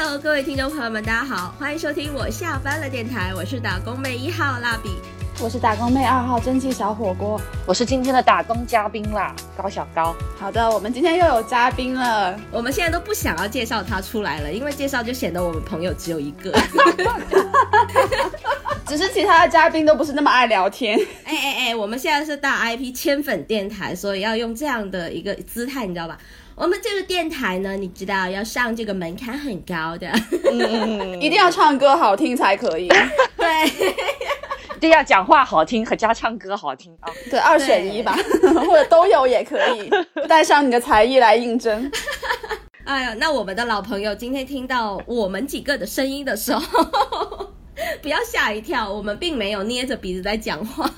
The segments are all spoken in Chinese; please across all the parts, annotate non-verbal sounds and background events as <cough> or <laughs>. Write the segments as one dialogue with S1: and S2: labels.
S1: Hello，各位听众朋友们，大家好，欢迎收听我下班了电台，我是打工妹一号蜡笔，
S2: 我是打工妹二号蒸汽小火锅，
S3: 我是今天的打工嘉宾啦，高小高。
S2: 好的，我们今天又有嘉宾了，
S1: 我们现在都不想要介绍他出来了，因为介绍就显得我们朋友只有一个。<laughs>
S2: 只是其他的嘉宾都不是那么爱聊天。<laughs>
S1: 哎哎哎，我们现在是大 IP 千粉电台，所以要用这样的一个姿态，你知道吧？我们这个电台呢，你知道要上这个门槛很高的，嗯
S2: 一定要唱歌好听才可以。<laughs>
S1: 对，
S3: 一定要讲话好听和加唱歌好听啊。
S2: 对，二选一吧，或者都有也可以，<laughs> 带上你的才艺来应征。
S1: 哎呀，那我们的老朋友今天听到我们几个的声音的时候。<laughs> 不要吓一跳，我们并没有捏着鼻子在讲话，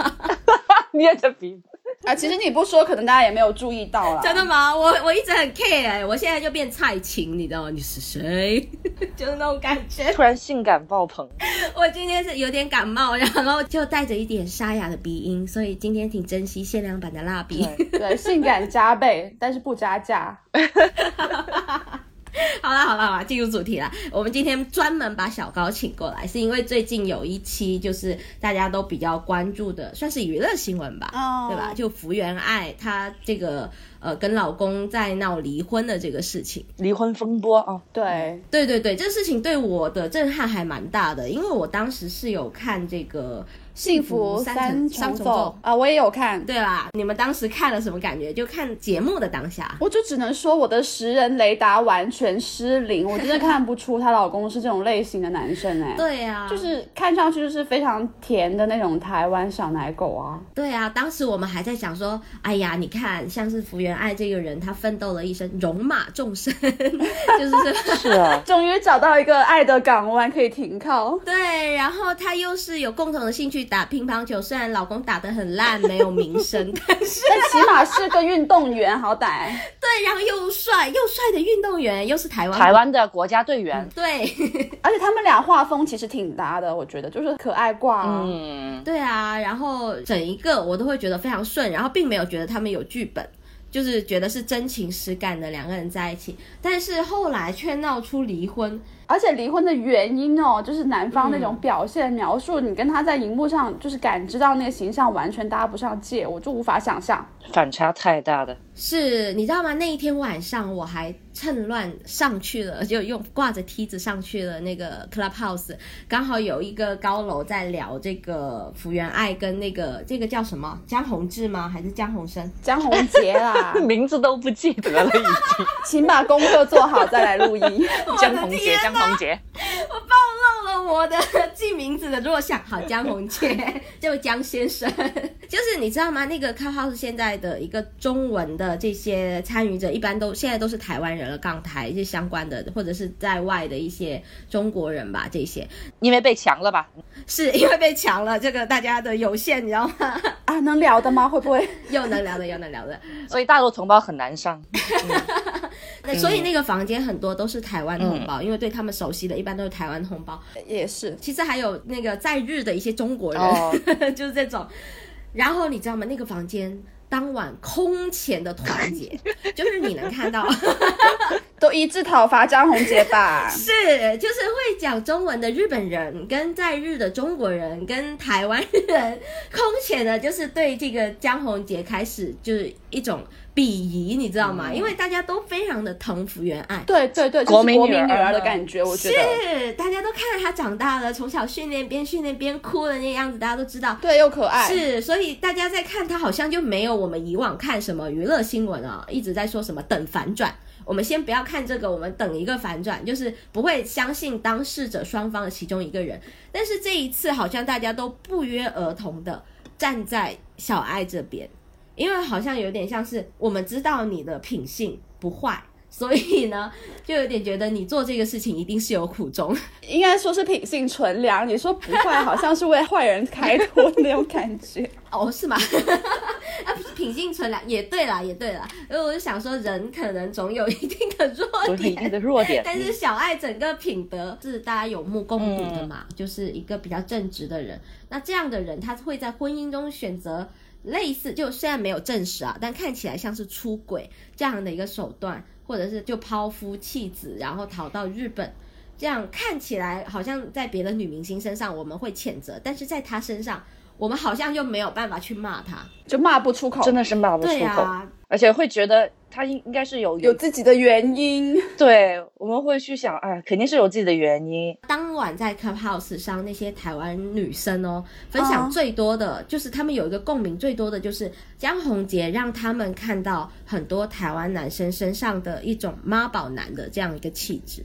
S3: 捏着鼻子
S2: 啊！其实你不说，可能大家也没有注意到了。
S1: 真的吗？我我一直很 care 哎，我现在就变蔡琴，你知道吗？你是谁？<laughs> 就是那种感觉，
S3: 突然性感爆棚。<laughs>
S1: 我今天是有点感冒，然后就带着一点沙哑的鼻音，所以今天挺珍惜限量版的蜡笔。
S2: 对，性感加倍，但是不加价。<laughs> <laughs>
S1: 好啦好啦好啦，进入主题啦。我们今天专门把小高请过来，是因为最近有一期就是大家都比较关注的，算是娱乐新闻吧，对吧？就福原爱她这个呃跟老公在闹离婚的这个事情，
S3: 离婚风波啊。
S2: 对
S1: 对对对，这个事情对我的震撼还蛮大的，因为我当时是有看这个。
S2: 幸福三重奏啊，我也有看，
S1: 对吧？你们当时看了什么感觉？就看节目的当下，
S2: 我就只能说我的识人雷达完全失灵，<laughs> 我真的看不出她老公是这种类型的男生哎。
S1: 对呀，
S2: 就是看上去就是非常甜的那种台湾小奶狗啊。
S1: 对啊，当时我们还在想说，哎呀，你看像是福原爱这个人，她奋斗了一生，戎马众生，<laughs> 就是 <laughs>
S3: 是啊，
S2: 终于找到一个爱的港湾可以停靠。
S1: 对，然后她又是有共同的兴趣。打乒乓球，虽然老公打得很烂，没有名声，<laughs> 但是
S2: 起码是个运动员，好歹。
S1: 对，然后又帅又帅的运动员，又是台湾
S3: 台湾的国家队员。
S1: 对，<laughs>
S2: 而且他们俩画风其实挺搭的，我觉得就是可爱挂。
S1: 嗯，对啊，然后整一个我都会觉得非常顺，然后并没有觉得他们有剧本，就是觉得是真情实感的两个人在一起，但是后来却闹出离婚。
S2: 而且离婚的原因哦，就是男方那种表现描述，你跟他在荧幕上就是感知到那个形象完全搭不上界，我就无法想象，
S3: 反差太大的。
S1: 是你知道吗？那一天晚上我还趁乱上去了，就用挂着梯子上去了那个 Clubhouse，刚好有一个高楼在聊这个福原爱跟那个这个叫什么江宏志吗？还是江宏生？
S2: 江宏杰啦，<laughs>
S3: 名字都不记得了已经，<laughs>
S2: 请把功课做好再来录音。
S3: 江宏杰，江宏杰，<laughs>
S1: 我暴露了我的记名字的弱项。好，江宏杰，就江先生，<laughs> 就是你知道吗？那个 Clubhouse 现在的一个中文的。这些参与者一般都现在都是台湾人了，港台一些相关的，或者是在外的一些中国人吧。这些
S3: 因为被强了吧？
S1: 是因为被强了，这个大家的有限，你知道吗？<laughs>
S2: 啊，能聊的吗？会不会
S1: 又能聊的，又能聊的？
S3: 所以大陆同胞很难上。
S1: 那所以那个房间很多都是台湾同胞，因为对他们熟悉的一般都是台湾同胞。
S2: 也是，
S1: 其实还有那个在日的一些中国人，<laughs> 就是这种。然后你知道吗？那个房间。当晚空前的团结，<laughs> 就是你能看到，<laughs>
S2: 都一致讨伐张宏杰吧？<laughs>
S1: 是，就是会讲中文的日本人跟在日的中国人跟台湾人，空前的，就是对这个江宏杰开始就是一种。鄙夷，你知道吗？因为大家都非常的疼福原爱，
S2: 对对对，国民女儿的。感觉，我觉得。
S1: 是大家都看着她长大了，从小训练边训练边哭的那样子，大家都知道，
S2: 对，又可爱，
S1: 是，所以大家在看她，好像就没有我们以往看什么娱乐新闻啊，一直在说什么等反转。我们先不要看这个，我们等一个反转，就是不会相信当事者双方的其中一个人。但是这一次，好像大家都不约而同的站在小爱这边。因为好像有点像是我们知道你的品性不坏，所以呢，就有点觉得你做这个事情一定是有苦衷。
S2: 应该说是品性纯良，你说不坏，好像是为坏人开脱那种感觉。<laughs>
S1: 哦，是吗？<laughs> 啊，品性纯良也对啦，也对啦。因为我就想说，人可能总有一定的弱点，
S3: 一定的弱点。<laughs>
S1: 但是小爱整个品德是大家有目共睹的嘛，就是一个比较正直的人。那这样的人，他会在婚姻中选择。类似，就虽然没有证实啊，但看起来像是出轨这样的一个手段，或者是就抛夫弃子，然后逃到日本，这样看起来好像在别的女明星身上我们会谴责，但是在她身上，我们好像又没有办法去骂她。
S2: 就骂不出口，
S3: 真的是骂不出
S1: 对
S3: 口，
S1: 啊，
S3: 而且会觉得他应应该是有
S2: 有自己的原因。
S3: 对，我们会去想，哎，肯定是有自己的原因。
S1: 当晚在 Clubhouse 上，那些台湾女生哦，分享
S2: 嗯
S1: 最多的、就是他们有一个共鸣最多的就是江宏杰让他们看到很多台湾男生身上的一种妈宝男的这样一个气质。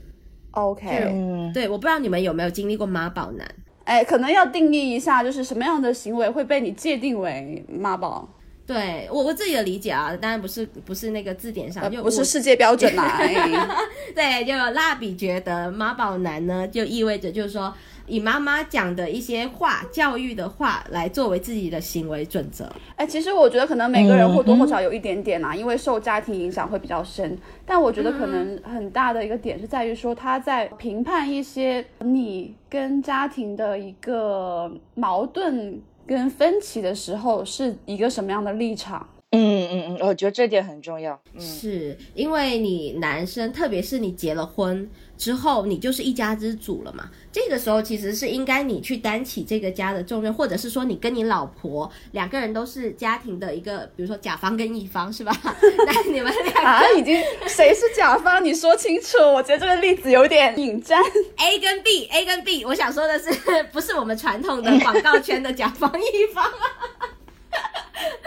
S2: OK，
S3: 嗯，
S1: 对，我不知道你们有没有经历过妈宝男。
S2: 哎，可能要定义一下，就是什么样的行为会被你界定为妈宝，
S1: 对我我自己的理解啊，当然不是不是那个字典上，
S2: 不是世界标准啦。<laughs> 哎 <laughs>
S1: 对，就蜡笔觉得妈宝男呢，就意味着就是说以妈妈讲的一些话、教育的话来作为自己的行为准则。
S2: 哎，其实我觉得可能每个人或多或少有一点点啦，因为受家庭影响会比较深。但我觉得可能很大的一个点是在于说，他在评判一些你跟家庭的一个矛盾跟分歧的时候，是一个什么样的立场。
S3: 嗯嗯嗯，我觉得这点很重要。嗯，
S1: 是因为你男生，特别是你结了婚之后，你就是一家之主了嘛。这个时候其实是应该你去担起这个家的重任，或者是说你跟你老婆两个人都是家庭的一个，比如说甲方跟乙方是吧？<laughs> 那你们两
S2: 啊，已经谁是甲方？你说清楚。我觉得这个例子有点引战。
S1: A 跟 B，A 跟 B，我想说的是，不是我们传统的广告圈的甲方乙方。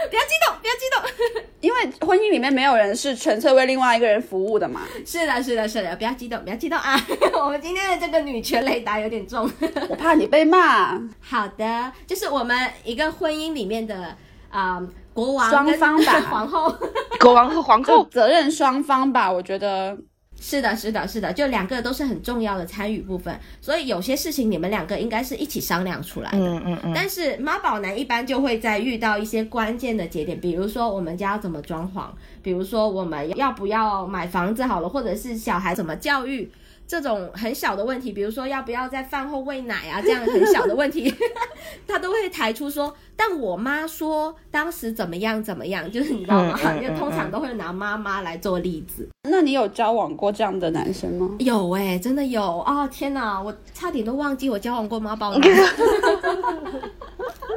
S1: 不要激动，不要激动。<laughs>
S2: 因为婚姻里面没有人是纯粹为另外一个人服务的嘛。
S1: 是的，是的，是的，不要激动，不要激动啊！<laughs> 我们今天的这个女权雷达有点重。<laughs>
S2: 我怕你被骂。
S1: 好的，就是我们一个婚姻里面的啊、国王
S2: 双方吧
S1: 皇后。
S3: 国王和皇后，
S2: 责任双方吧，我觉得
S1: 是的，是的，是的，就两个都是很重要的参与部分，所以有些事情你们两个应该是一起商量出来的。
S3: 嗯嗯嗯，
S1: 但是妈宝男一般就会在遇到一些关键的节点，比如说我们家要怎么装潢，比如说我们要不要买房子好了，或者是小孩怎么教育。这种很小的问题，比如说要不要在饭后喂奶啊，这样很小的问题，<laughs> 他都会抬出说。但我妈说当时怎么样怎么样，就是你知道吗？
S3: 嗯嗯 <laughs>
S1: 就通常都会拿妈妈来做例子。
S2: 那你有交往过这样的男生吗？
S1: 有哎、真的有哦！天哪，我差点都忘记我交往过妈宝男。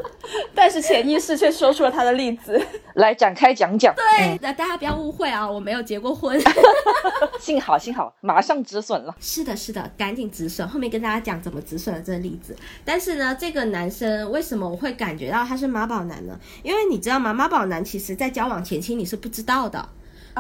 S1: <laughs>
S2: 但是潜意识却说出了他的例子。<laughs>
S3: 来展开讲讲。
S1: 对，那大家不要误会啊，我没有结过婚。<laughs>
S3: 幸好幸好，马上止损了。
S1: 是的，是的，赶紧止损。后面跟大家讲怎么止损的这个例子。但是呢，这个男生为什么我会感觉到他是妈宝男呢？因为你知道吗？妈宝男其实在交往前期你是不知道的。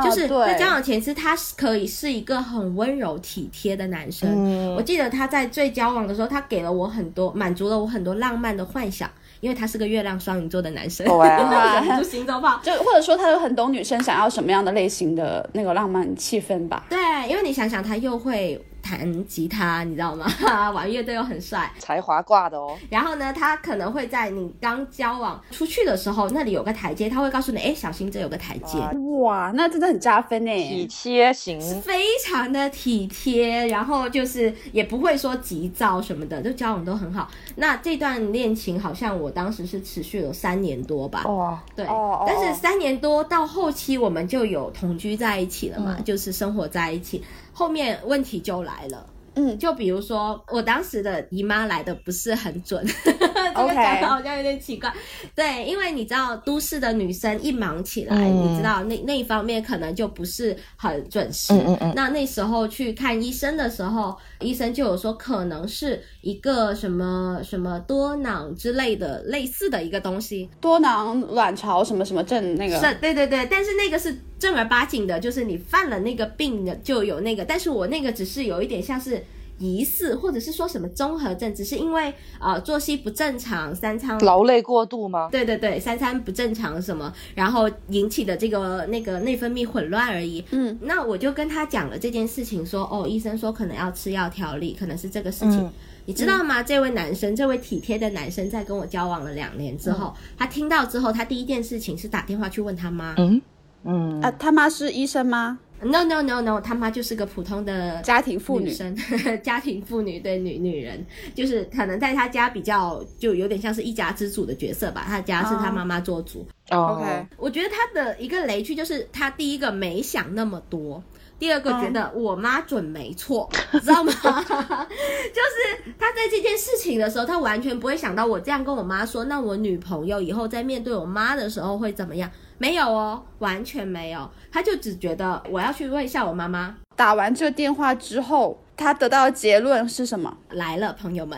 S1: 就是在交往前期，他是可以是一个很温柔体贴的男生。
S3: 嗯
S1: 我记得他在最交往的时候，他给了我很多，满足了我很多浪漫的幻想，因为他是个月亮双鱼座的男生。
S3: 哇哦
S1: 忍不住心脏炮。
S2: 就或者说他有很懂女生想要什么样的类型的那个浪漫气氛吧。
S1: 对，因为你想想，他又会弹吉他，你知道吗？<laughs> 玩乐队又很帅。
S3: 才华挂的哦。
S1: 然后呢，他可能会在你刚交往出去的时候，那里有个台阶，他会告诉你，哎，小心这有个台阶。
S3: 哇
S2: 哇，那真的很加分
S3: 体
S2: 呢。
S3: 贴型，
S1: 非常的体贴，然后就是也不会说急躁什么的，就交往都很好。那这段恋情好像我当时是持续了三年多吧，
S3: 哇，
S1: 对，
S2: 哦哦
S1: 但是三年多到后期我们就有同居在一起了嘛，就是生活在一起。后面问题就来了。
S2: 嗯，
S1: 就比如说，我当时的姨妈来的不是很准 <laughs> 这个讲的好像有点奇怪。对，因为你知道，都市的女生一忙起来，
S3: 嗯
S1: 你知道那那一方面可能就不是很准时。
S3: 嗯嗯嗯
S1: 那那时候去看医生的时候，医生就有说可能是一个什么什么多囊之类的类似的一个东西。
S2: 多囊卵巢什么什么症那个。
S1: 是，对对对，但是那个是正儿八经的，就是你犯了那个病的就有那个，但是我那个只是有一点像是疑似，或者是说什么综合症，只是因为呃作息不正常，三餐
S3: 劳累过度吗？
S1: 对对对，三餐不正常什么，然后引起的这个那个内分泌混乱而已。
S2: 嗯，
S1: 那我就跟他讲了这件事情，说哦，医生说可能要吃药调理，可能是这个事情。
S3: 嗯
S1: 你知道吗？这位男生，这位体贴的男生，在跟我交往了两年之后，他听到之后，他第一件事情是打电话去问他妈。
S3: 嗯嗯
S2: 啊，他妈是医生吗
S1: ？No no no no，他妈就是个普通的
S2: 家庭妇女。
S1: 女生，<laughs> 家庭妇女对女女人，就是可能在他家比较就有点像是一家之主的角色吧。他家是他妈妈做主。
S3: 哦
S2: OK，
S1: 我觉得他的一个雷区就是他第一个没想那么多，第二个觉得我妈准没错，<laughs> 知道吗？<laughs> 就是他在这件事情的时候，他完全不会想到我这样跟我妈说，那我女朋友以后在面对我妈的时候会怎么样？没有哦，完全没有，他就只觉得我要去问一下我妈妈。
S2: 打完这个电话之后，他得到的结论是什么？
S1: 来了，朋友们，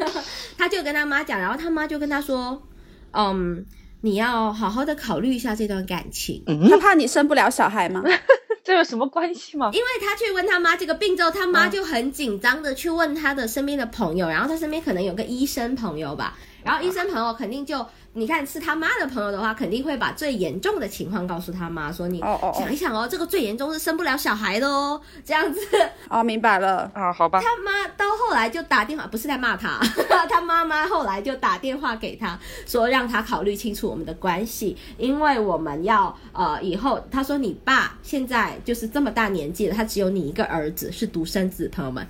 S1: <laughs> 他就跟他妈讲，然后他妈就跟他说，嗯，你要好好的考虑一下这段感情。
S2: 他怕你生不了小孩吗？<laughs>
S3: 这有什么关系吗？
S1: 因为他去问他妈这个病之后，他妈就很紧张的去问他的身边的朋友，然后他身边可能有个医生朋友吧，然后医生朋友肯定就。你看是他妈的朋友的话，肯定会把最严重的情况告诉他妈，说你想一想哦，这个最严重是生不了小孩的哦，这样子。<laughs>
S2: 哦，明白了
S3: 啊，好吧。
S1: 他妈到后来就打电话，不是在骂他，<laughs> 他妈妈后来就打电话给他说，让他考虑清楚我们的关系，因为我们要呃以后，他说你爸现在就是这么大年纪了，他只有你一个儿子是独生子，朋友们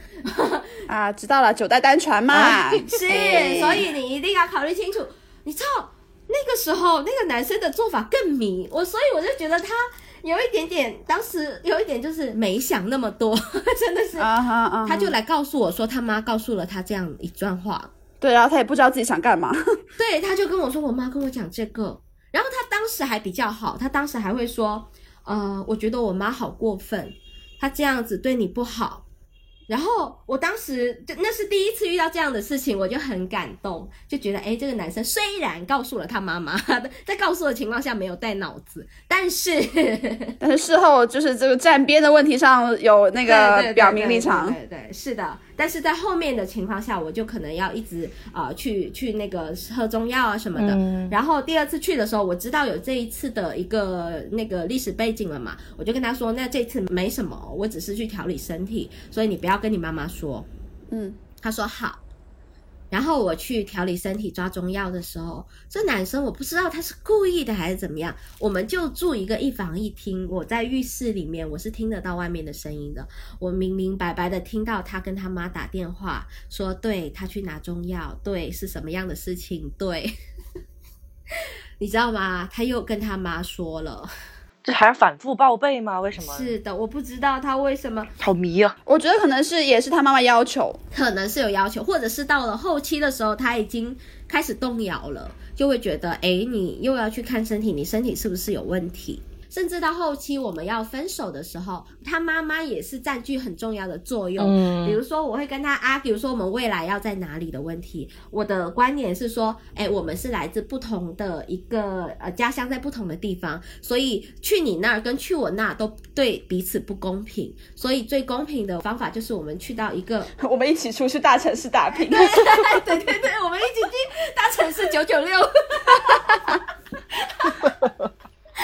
S2: 啊，知道了，九代单传嘛，<laughs>
S1: 是，所以你一定要考虑清楚。你知道那个时候那个男生的做法更迷我，所以我就觉得他有一点点，当时有一点就是没想那么多，<laughs> 真的是，他就来告诉我说他妈告诉了他这样一段话，
S2: 对，然后他也不知道自己想干嘛，<laughs>
S1: 对，他就跟我说我妈跟我讲这个，然后他当时还比较好，他当时还会说，呃，我觉得我妈好过分，她这样子对你不好。然后我当时就那是第一次遇到这样的事情，我就很感动，就觉得哎，这个男生虽然告诉了他妈妈，在告诉的情况下没有带脑子，但是 <laughs>
S2: 但是事后就是这个站边的问题上有那个表明立场，
S1: 对对是的。但是在后面的情况下，我就可能要一直啊去去那个喝中药啊什么的。然后第二次去的时候，我知道有这一次的一个那个历史背景了嘛，我就跟他说，那这次没什么，我只是去调理身体，所以你不要跟你妈妈说。嗯，他说好。然后我去调理身体抓中药的时候，这男生我不知道他是故意的还是怎么样，我们就住一个一房一厅，我在浴室里面，我是听得到外面的声音的，我明明白白的听到他跟他妈打电话说，对他去拿中药，对是什么样的事情，对，<laughs> 你知道吗？他又跟他妈说了。
S3: 这还要反复报备吗？为什么？
S1: 是的，我不知道他为什么。
S3: 好迷啊！
S2: 我觉得可能是也是他妈妈要求，
S1: 可能是有要求，或者是到了后期的时候，他已经开始动摇了，就会觉得，哎，你又要去看身体，你身体是不是有问题？甚至到后期我们要分手的时候，他妈妈也是占据很重要的作用。嗯，比如说我会跟他啊，比如说我们未来要在哪里的问题，我的观点是说，哎，我们是来自不同的一个呃家乡，在不同的地方，所以去你那儿跟去我那都对彼此不公平。所以最公平的方法就是我们去到一个，<laughs>
S2: 我们一起出去大城市打拼。
S1: 对 <laughs> 对对，我们一起去大城市九九六。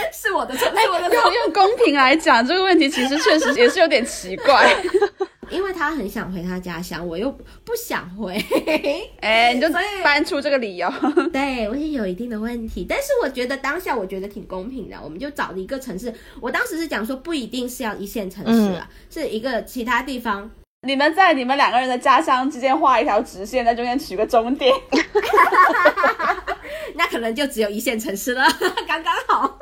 S1: <laughs> 是我的错，是我的错。
S2: 用用公平来讲，这个问题其实确实也是有点奇怪，<laughs>
S1: 因为他很想回他家乡，我又不想回。<laughs>
S2: 哎，你就搬出这个理由。
S1: 对，我也有一定的问题，但是我觉得当下我觉得挺公平的，我们就找了一个城市。我当时是讲说，不一定是要一线城市啊，是一个其他地方。
S2: 你们在你们两个人的家乡之间画一条直线，在中间取个终点。
S1: 那可能就只有一线城市了，刚刚好。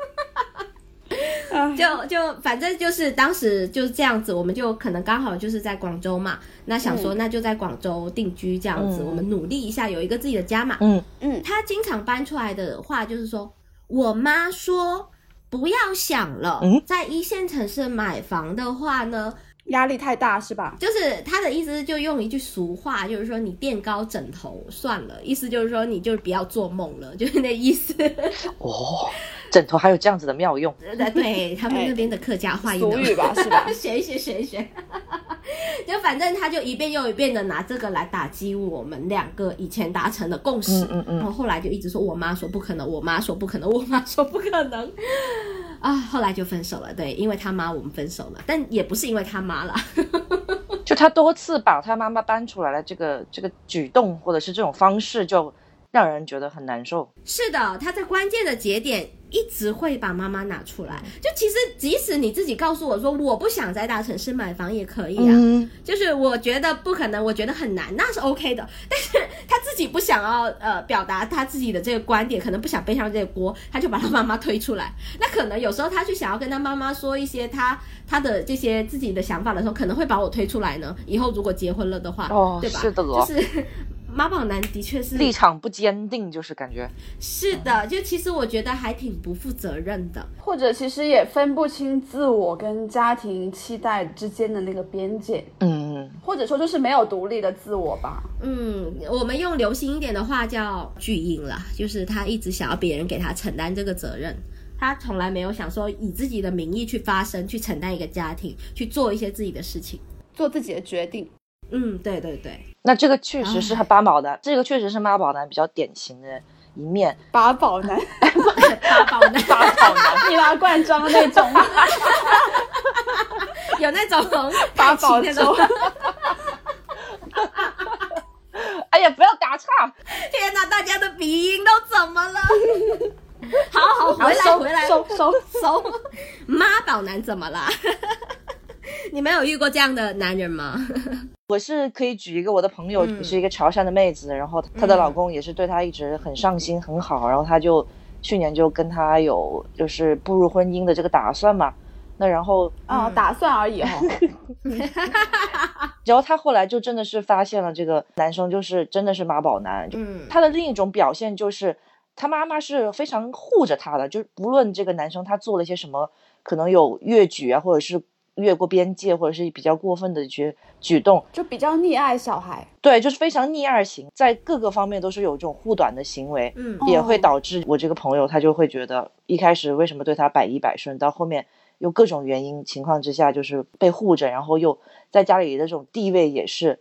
S1: <laughs> 就 <laughs> 就反正就是当时就是这样子，我们就可能刚好就是在广州嘛，那想说那就在广州定居这样子，我们努力一下有一个自己的家嘛。嗯嗯，他经常搬出来的话就是说，我妈说不要想了，在一线城市买房的话呢。
S2: 压力太大是吧？
S1: 就是他的意思，就用一句俗话，就是说你垫高枕头算了，意思就是说你就不要做梦了，<laughs> 就是那意思。
S3: 哦，枕头还有这样子的妙用？<laughs>
S1: 对他们那边的客家话
S2: 俗语吧，是吧？<laughs>
S1: 学一学，学一学。就反正他就一遍又一遍的拿这个来打击我们两个以前达成的共识，嗯嗯嗯，然后后来就一直说我妈说不可能，我妈说不可能，我妈说不可能。啊，后来就分手了。对，因为他妈我们分手了，但也不是因为他妈了，<laughs>
S3: 就他多次把他妈妈搬出来了，这个这个举动或者是这种方式，就让人觉得很难受。
S1: 是的，他在关键的节点一直会把妈妈拿出来。就其实即使你自己告诉我说我不想在大城市买房也可以啊，
S3: 嗯，
S1: 就是我觉得不可能，我觉得很难，那是 OK 的。<laughs> 但是他自己不想要呃表达他自己的这个观点，可能不想背上这个锅，他就把他妈妈推出来。<laughs> 那可能有时候他去想要跟他妈妈说一些他他的这些自己的想法的时候，可能会把我推出来呢。以后如果结婚了的话，
S3: 哦
S1: 对吧？
S3: 是的
S1: 就是妈宝男的确是
S3: 立场不坚定，就是感觉，
S1: 是的，就其实我觉得还挺不负责任的。
S2: 或者其实也分不清自我跟家庭期待之间的那个边界，
S3: 嗯，
S2: 或者说就是没有独立的自我吧。
S1: 嗯，我们用流行一点的话叫巨婴啦，就是他一直想要别人给他承担这个责任，他从来没有想说以自己的名义去发声，去承担一个家庭，去做一些自己的事情。
S2: 做自己的决定，
S1: 嗯，对对对，
S3: 那这个确实是八宝男，这个确实是妈宝男比较典型的一面。
S2: 八宝男，<laughs>
S1: 八宝男
S3: 八宝男，
S2: 易拉罐装那种，<laughs>
S1: 有那种
S2: 八宝粥
S1: 那种，<laughs>
S3: 哎呀，不要打岔，
S1: 天哪，大家的鼻音都怎么了？好好回来回来。
S2: 收收，
S1: 收，妈宝男怎么啦？你们有遇过这样的男人吗？
S3: 我是可以举一个我的朋友，
S1: 嗯
S3: 是一个潮汕的妹子，然后她的老公也是对她一直很上心很好，然后她就去年就跟她有就是步入婚姻的这个打算嘛。那然后，
S2: 啊，打算而已哈。
S3: 然后她后来就真的是发现了这个男生就是真的是妈宝男，
S1: 嗯
S3: 他的另一种表现就是，他妈妈是非常护着他的，就是不论这个男生他做了一些什么，可能有越矩啊，或者是越过边界，或者是比较过分的举举动，
S2: 就比较溺爱小孩，
S3: 对，就是非常溺爱型，在各个方面都是有这种护短的行为，
S1: 嗯
S3: 也会
S2: 哦
S3: 导致我这个朋友他就会觉得，一开始为什么对他百依百顺，到后面又各种原因情况之下，就是被护着，然后又在家里的这种地位也是。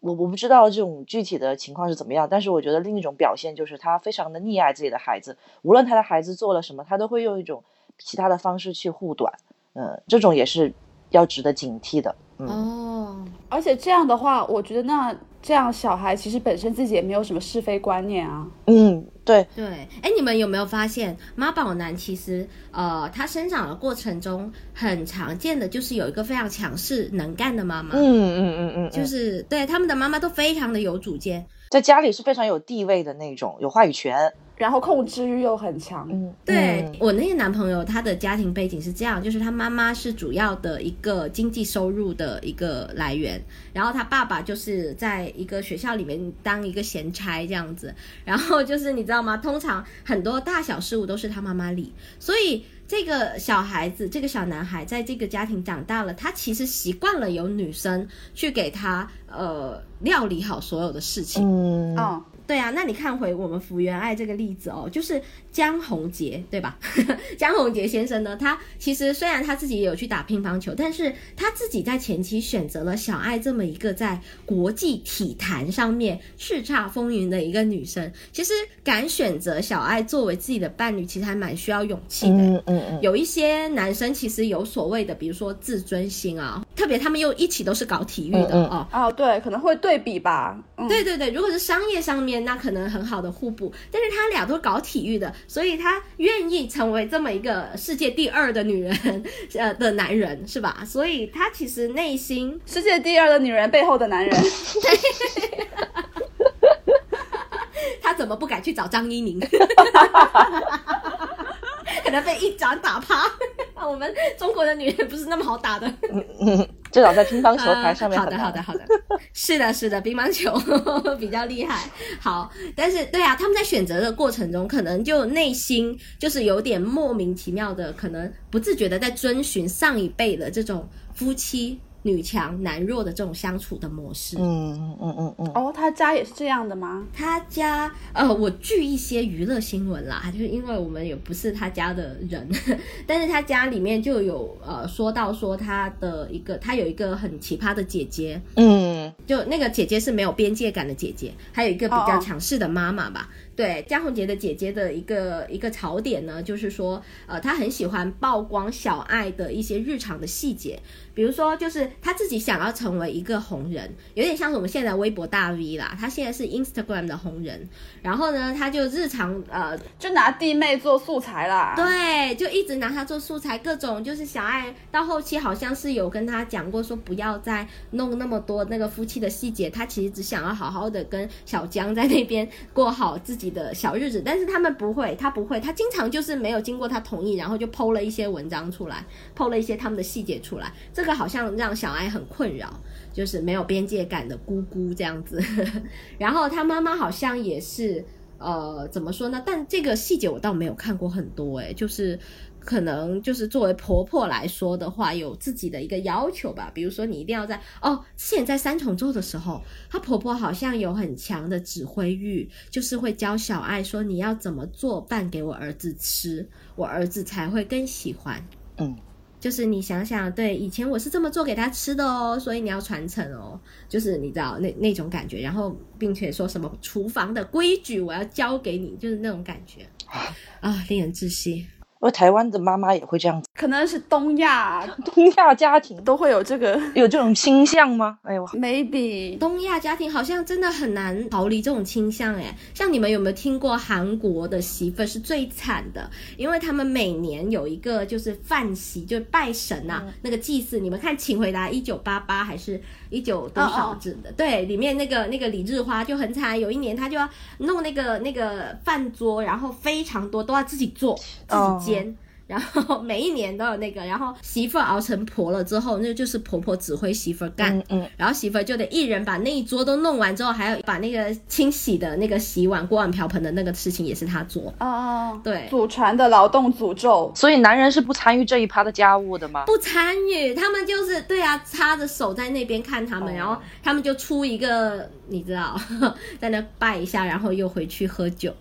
S3: 我我不知道这种具体的情况是怎么样，但是我觉得另一种表现就是他非常的溺爱自己的孩子，无论他的孩子做了什么，他都会用一种其他的方式去护短，嗯，这种也是要值得警惕的，嗯，
S1: 哦，
S2: 而且这样的话，我觉得那这样小孩其实本身自己也没有什么是非观念啊。
S3: 嗯，对，
S1: 对，哎，你们有没有发现妈宝男其实呃，他生长的过程中很常见的就是有一个非常强势能干的妈妈，
S3: 嗯嗯嗯嗯，
S1: 就
S3: 嗯
S1: 是对他们的妈妈都非常的有主见，
S3: 在家里是非常有地位的那种，有话语权。
S2: 然后控制欲又很强，
S3: 嗯，
S1: 对、
S3: 嗯。
S1: 我那个男朋友，他的家庭背景是这样，就是他妈妈是主要的一个经济收入的一个来源，然后他爸爸就是在一个学校里面当一个闲差这样子，然后就是你知道吗？通常很多大小事务都是他妈妈理，所以这个小孩子，这个小男孩在这个家庭长大了，他其实习惯了有女生去给他呃料理好所有的事情，
S3: 嗯。
S2: 哦，
S1: 对啊，那你看回我们福原爱这个例子哦，就是江宏杰，对吧？<laughs> 江宏杰先生呢，他其实虽然他自己也有去打乒乓球，但是他自己在前期选择了小爱这么一个在国际体坛上面叱咤风云的一个女生，其实敢选择小爱作为自己的伴侣，其实还蛮需要勇气的。
S3: 嗯嗯嗯，
S1: 有一些男生其实有所谓的，比如说自尊心啊，特别他们又一起都是搞体育的
S3: 嗯嗯。
S1: 哦，
S2: 哦，对，可能会对比吧。嗯，
S1: 对对对，如果是商业上面，那可能很好的互补。但是他俩都搞体育的，所以他愿意成为这么一个世界第二的女人，呃的男人是吧？所以他其实内心
S2: 世界第二的女人背后的男人，<laughs>
S1: 他怎么不敢去找张一宁？<laughs> 可能被一掌打趴。<laughs> 我们中国的女人不是那么好打的。<laughs>
S3: 至少在乒乓球台上面
S1: 啊好的，好的，好的，是的，是的，乒乓球 <laughs> 比较厉害。好，但是对啊，他们在选择的过程中，可能就内心就是有点莫名其妙的，可能不自觉的在遵循上一辈的这种夫妻女强男弱的这种相处的模式。
S3: 嗯嗯嗯嗯，
S2: 哦，他家也是这样的吗？
S1: 他家呃，我据一些娱乐新闻啦，就是因为我们也不是他家的人，<laughs> 但是他家里面就有呃说到说他的一个，他有一个很奇葩的姐姐，
S3: 嗯
S1: 就那个姐姐是没有边界感的姐姐，还有一个比较强势的妈妈吧。对，江宏杰的姐姐的一个一个槽点呢，就是说，呃，她很喜欢曝光小爱的一些日常的细节，比如说，就是就是他自己想要成为一个红人，有点像是我们现在微博大 V 啦。他现在是 Instagram 的红人，然后呢，他就日常呃，
S2: 就拿弟妹做素材啦。
S1: 对，就一直拿他做素材，各种就是小爱到后期好像是有跟他讲过，说不要再弄那么多那个夫妻的细节，他其实只想要好好的跟小江在那边过好自己的小日子。但是他们不会，他不会，他经常就是没有经过他同意，然后就剖了一些文章出来，剖了一些他们的细节出来，这个好像让小爱很困扰，就是没有边界感的姑姑这样子。<laughs> 然后他妈妈好像也是。呃，怎么说呢？但这个细节我倒没有看过很多，诶，就是可能就是作为婆婆来说的话，有自己的一个要求吧。比如说，你一定要在哦，之前在三重奏的时候，她婆婆好像有很强的指挥欲，就是会教小爱说你要怎么做饭给我儿子吃，我儿子才会更喜欢。
S3: 嗯。
S1: 就是你想想，对，以前我是这么做给他吃的哦，所以你要传承哦，就是你知道那那种感觉，然后并且说什么厨房的规矩我要教给你，就是那种感觉啊，令人窒息。
S3: 而台湾的妈妈也会这样子，
S2: 可能是东亚 <laughs>
S3: 东亚家庭
S2: 都会有这个
S3: 有这种倾向吗？哎呦，<laughs>
S2: maybe
S1: 东亚家庭好像真的很难逃离这种倾向哎。像你们有没有听过韩国的媳妇是最惨的？因为他们每年有一个就是饭席，就是拜神呐，那个祭祀。你们看《请回答一九八八》还是一九多少字的？对，里面那个那个李日花就很惨，有一年他就要弄那个那个饭桌，然后非常多都要自己做自己。间，然后 <laughs> 每一年都有那个，然后媳妇熬成婆了之后，那就是婆婆指挥媳妇干，嗯，然后媳妇就得一人把那一桌都弄完之后，还有把那个清洗的那个洗碗、锅碗瓢盆的那个事情也是她做，
S2: 哦哦，
S1: 对，
S2: 祖传的劳动诅咒，
S3: 所以男人是不参与这一趴的家务的吗？
S1: 不参与，他们就是对啊，插着手在那边看他们，然后他们就出一个，你知道，<laughs> 在那拜一下，然后又回去喝酒。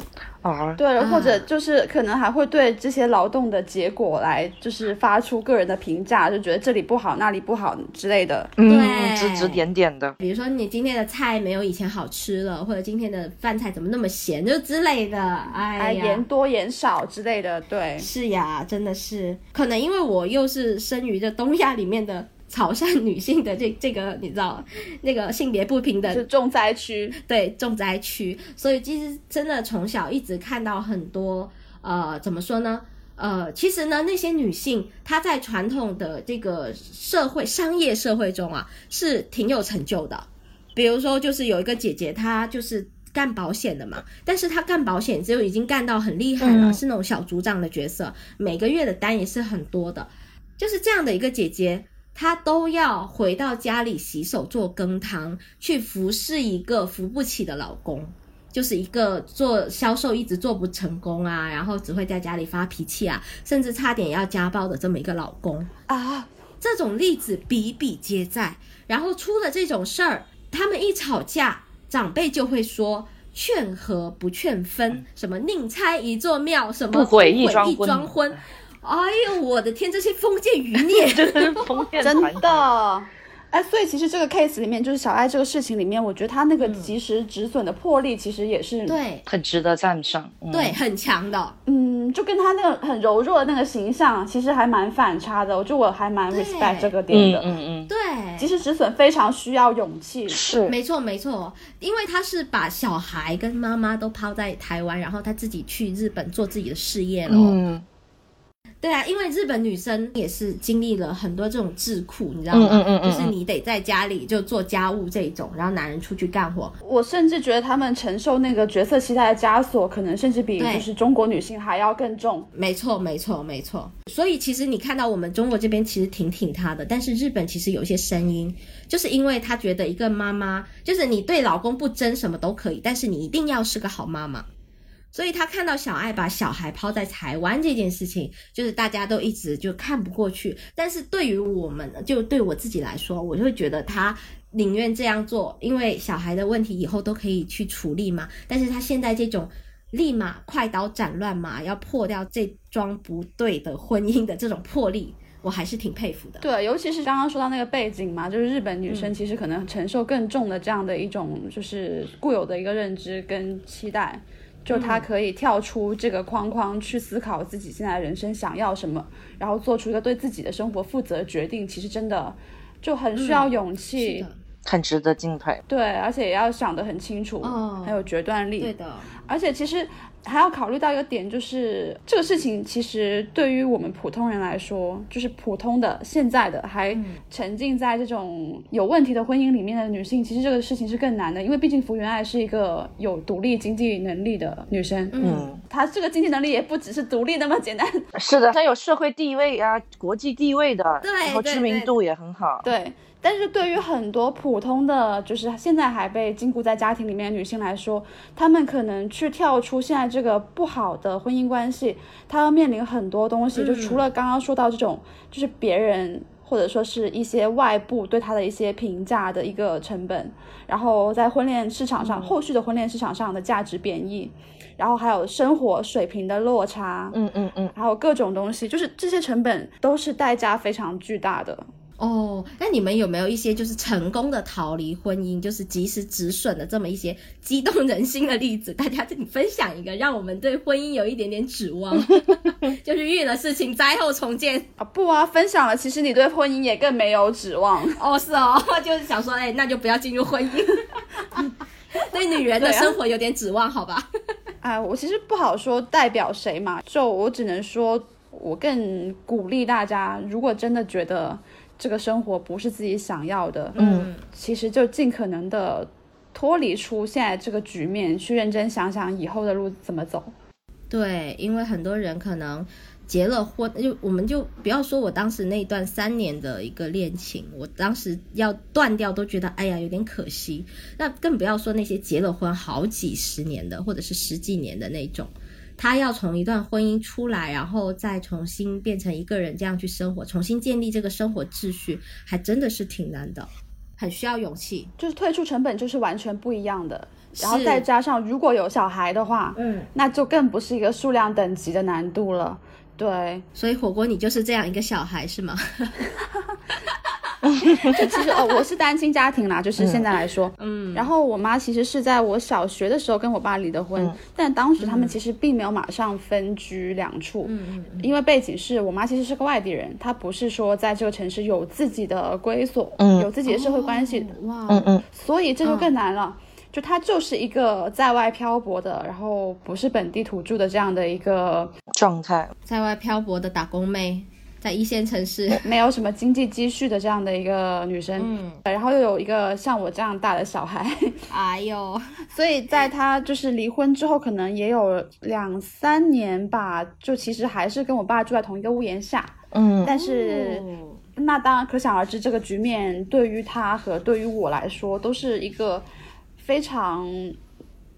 S2: 对，或者就是可能还会对这些劳动的结果来，就是发出个人的评价，就觉得这里不好，那里不好之类的，
S1: 对，
S3: 指指点点的。
S1: 比如说你今天的菜没有以前好吃了，或者今天的饭菜怎么那么咸，就之类的，哎呀，
S2: 盐多盐少之类的，对，
S1: 是呀，真的是，可能因为我又是生于这东亚里面的。<laughs> 潮汕女性的这这个你知道，那个性别不平等
S2: 是重灾区，
S1: 对重灾区。所以其实真的从小一直看到很多呃，怎么说呢？呃，其实呢，那些女性她在传统的这个社会商业社会中啊，是挺有成就的。比如说，就是有一个姐姐，她就是干保险的嘛，但是她干保险只有已经干到很厉害了，是那种小组长的角色，每个月的单也是很多的，就是这样的一个姐姐。她都要回到家里洗手做羹汤，去服侍一个扶不起的老公，就是一个做销售一直做不成功啊，然后只会在家里发脾气啊，甚至差点要家暴的这么一个老公啊，这种例子比比皆在。然后出了这种事儿，他们一吵架，长辈就会说劝和不劝分，什么宁拆一座庙，什么不
S3: 毁
S1: 一
S3: 桩
S1: 婚。哎呦，我的天，这些封建余孽，<laughs>
S3: 真的是封建真
S2: 的。哎，所以其实这个 case 里面，就是小爱这个事情里面，我觉得他那个及时止损的魄力，其实也是
S1: 对，
S3: 很值得赞赏，
S1: 对，很强的。
S2: 嗯，就跟他那个很柔弱的那个形象，其实还蛮反差的。我觉得我还蛮 respect 这个点的。
S3: 嗯嗯，
S1: 对，
S2: 及时止损非常需要勇气。
S3: 是，
S1: 没错没错，因为他是把小孩跟妈妈都抛在台湾，然后他自己去日本做自己的事业了。嗯。对啊，因为日本女生也是经历了很多这种智库，你知道吗？嗯嗯嗯就是你得在家里就做家务这种，然后男人出去干活。
S2: 我甚至觉得他们承受那个角色期待的枷锁，可能甚至比就是中国女性还要更重。
S1: 没错，没错，没错。所以其实你看到我们中国这边其实挺挺她的，但是日本其实有一些声音，就是因为他觉得一个妈妈，就是你对老公不争什么都可以，但是你一定要是个好妈妈。所以他看到小爱把小孩抛在台湾这件事情，就是大家都一直就看不过去。但是对于我们，就对我自己来说，我就会觉得他宁愿这样做，因为小孩的问题以后都可以去处理嘛。但是他现在这种立马快刀斩乱麻，要破掉这桩不对的婚姻的这种魄力，我还是挺佩服的。
S2: 对，尤其是刚刚说到那个背景嘛，就是日本女生其实可能承受更重的这样的一种，就是固有的一个认知跟期待。就他可以跳出这个框框去思考自己现在人生想要什么，然后做出一个对自己的生活负责决定，其实真的就很需要勇气，
S3: 很值得敬佩。
S2: 对，而且也要想得很清楚，
S1: 哦
S2: 很有决断力。
S1: 对的，
S2: 而且其实还要考虑到一个点，就是这个事情其实对于我们普通人来说，就是普通的现在的还沉浸在这种有问题的婚姻里面的女性，其实这个事情是更难的，因为毕竟福原爱是一个有独立经济能力的女生，
S3: 嗯，
S2: 她这个经济能力也不只是独立那么简单。
S3: 是的，<laughs> 她有社会地位啊，国际地位的，
S1: 对
S3: 然后知名度也很好。
S2: 对，但是对于很多普通的，就是现在还被禁锢在家庭里面的女性来说，她们可能去跳出现在这个不好的婚姻关系，她要面临很多东西，就除了刚刚说到这种，就是别人。或者说是一些外部对她的一些评价的一个成本，然后在婚恋市场上，后续的婚恋市场上的价值贬义，然后还有生活水平的落差，
S3: 嗯嗯嗯，
S2: 还有各种东西，就是这些成本都是代价非常巨大的。
S1: 哦，那你们有没有一些就是成功的逃离婚姻，就是及时止损的这么一些激动人心的例子？大家自己分享一个，让我们对婚姻有一点点指望。<laughs> 就是遇了事情灾后重建。
S2: 啊不啊，分享了，其实你对婚姻也更没有指望。
S1: 哦，是哦，就是想说，哎、那就不要进入婚姻。<laughs> 对女人的生活有点指望，好吧？
S2: 啊，我其实不好说代表谁嘛，就我只能说，我更鼓励大家，如果真的觉得这个生活不是自己想要的，
S3: 嗯，
S2: 其实就尽可能的脱离出现在这个局面，去认真想想以后的路怎么走。
S1: 对，因为很多人可能结了婚，就我们就不要说我当时那段三年的一个恋情，我当时要断掉都觉得哎呀有点可惜。那更不要说那些结了婚好几十年的，或者是十几年的那种，他要从一段婚姻出来，然后再重新变成一个人这样去生活，重新建立这个生活秩序，还真的是挺难的，很需要勇气。
S2: 就是退出成本就是完全不一样的，然后再加上如果有小孩的话，
S1: 嗯，
S2: 那就更不是一个数量等级的难度了。对，
S1: 所以火锅你就是这样一个小孩是吗？<laughs> <laughs> <laughs> <laughs>
S2: 就其实哦，我是单亲家庭啦，就是现在来说，
S1: 嗯，
S2: 然后我妈其实是在我小学的时候跟我爸离的婚，但当时他们其实并没有马上分居两处，
S1: 嗯嗯
S2: 因为背景是我妈其实是个外地人，她不是说在这个城市有自己的归所，
S3: 嗯。
S2: 有自己的社会关系，
S1: 哇，
S3: 嗯嗯，
S2: 所以这就更难了。就她就是一个在外漂泊的，然后不是本地土著的这样的一个
S3: 状态，
S1: 在外漂泊的打工妹，在一线城市，
S2: 没有什么经济积蓄的这样的一个女生，
S1: 嗯，
S2: 然后又有一个像我这样大的小孩，<laughs>
S1: 哎呦，
S2: 所以在她就是离婚之后，可能也有两三年吧，就其实还是跟我爸住在同一个屋檐下。
S3: 嗯。
S2: 但是，那当然可想而知，这个局面对于她和对于我来说，都是一个非常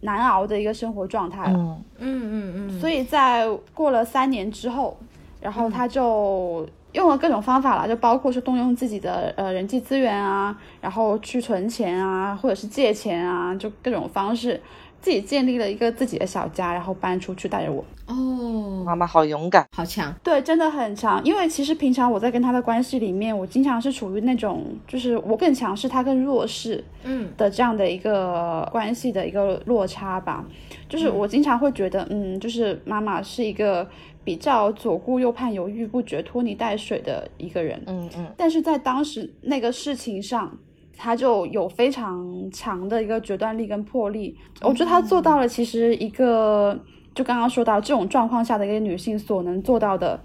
S2: 难熬的一个生活状态了。
S3: 嗯。
S1: 嗯嗯嗯，
S2: 所以在过了三年之后，然后他就用了各种方法了，就包括是动用自己的呃人际资源啊，然后去存钱啊，或者是借钱啊，就各种方式，自己建立了一个自己的小家，然后搬出去带着我。
S1: 哦，
S3: 妈妈好勇敢，
S1: 好强，
S2: 对，真的很强。因为其实平常我在跟他的关系里面，我经常是处于那种就是我更强势，他更弱势
S1: 嗯
S2: 的这样的一个关系的一个落差吧。就是我经常会觉得，嗯，就是妈妈是一个比较左顾右盼、犹豫不决、拖泥带水的一个人。
S3: 嗯嗯
S2: 但是在当时那个事情上，他就有非常强的一个决断力跟魄力。我觉得他做到了，其实一个就刚刚说到这种状况下的一个女性所能做到的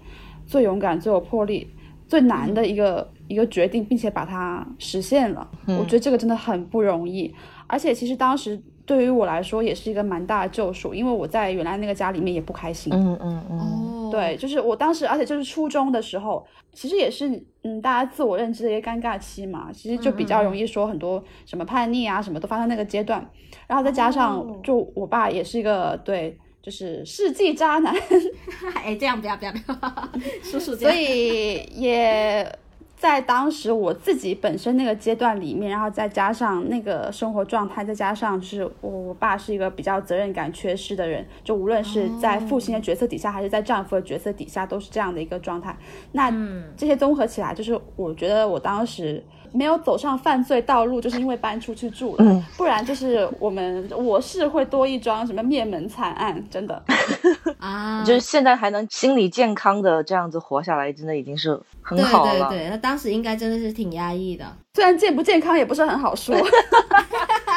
S2: 最勇敢、最有魄力、最难的一个、一个决定，并且把它实现了。我觉得这个真的很不容易，而且其实当时。对于我来说也是一个蛮大的救赎，因为我在原来那个家里面也不开心。
S3: 嗯嗯嗯，
S1: 哦，
S2: 对，就是我当时，而且就是初中的时候，其实也是嗯，大家自我认知的一个尴尬期嘛，其实就比较容易说很多什么叛逆啊，什么都发生那个阶段，然后再加上
S1: 哦。
S2: 就我爸也是一个对，就是世纪渣男，<laughs>
S1: 哎，这样不要不要不要，<laughs> 叔叔这
S2: 所，以也在当时我自己本身那个阶段里面，然后再加上那个生活状态，再加上就是我我爸是一个比较责任感缺失的人，就无论是在父亲的角色底下，还是在丈夫的角色底下，都是这样的一个状态。那这些综合起来，就是我觉得我当时。没有走上犯罪道路，就是因为搬出去住了，不然就是我们我是会多一桩什么灭门惨案，真的。<laughs>
S1: 啊，
S3: 就是现在还能心理健康的这样子活下来，真的已经是很
S1: 对
S3: 好了。
S1: 对对，那当当时应该真的是挺压抑的。
S2: 虽然健不健康也不是很好说，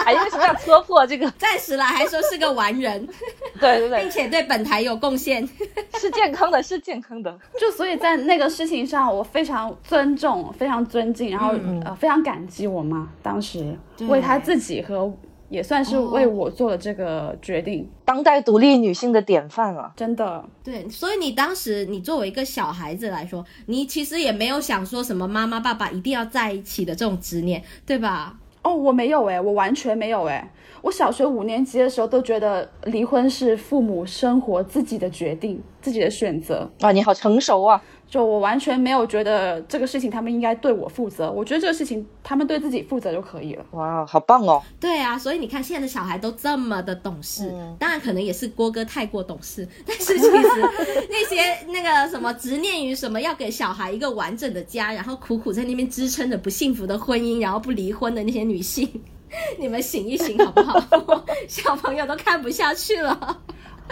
S3: 哎，为什么要戳破这个？<laughs>
S1: 暂时来还说是个完人，<laughs>
S3: 对对对，
S1: 并且对本台有贡献，
S3: 是健康的，是健康的。
S2: 就所以在那个事情上，我非常尊重，非常尊敬，然后、呃非常感激我妈当时为她自己和也算是为我做了这个决定，
S3: 当代独立女性的典范了。
S2: 真的。
S1: 对，所以你当时你作为一个小孩子来说，你其实也没有想说什么妈妈爸爸一定要在一起的这种执念，对吧？
S2: 哦，我没有哎，我完全没有哎。我小学五年级的时候都觉得离婚是父母生活自己的决定，自己的选择。
S3: 哇，你好成熟啊！
S2: 就我完全没有觉得这个事情他们应该对我负责，我觉得这个事情他们对自己负责就可以了。
S3: 哇，好棒哦！
S1: 对啊，所以你看现在的小孩都这么的懂事，当然可能也是郭哥太过懂事，但是其实 <laughs> 那些那个什么执念于什么要给小孩一个完整的家，然后苦苦在那边支撑着不幸福的婚姻，然后不离婚的那些女性，<laughs> 你们醒一醒好不好？<laughs> 小朋友都看不下去了。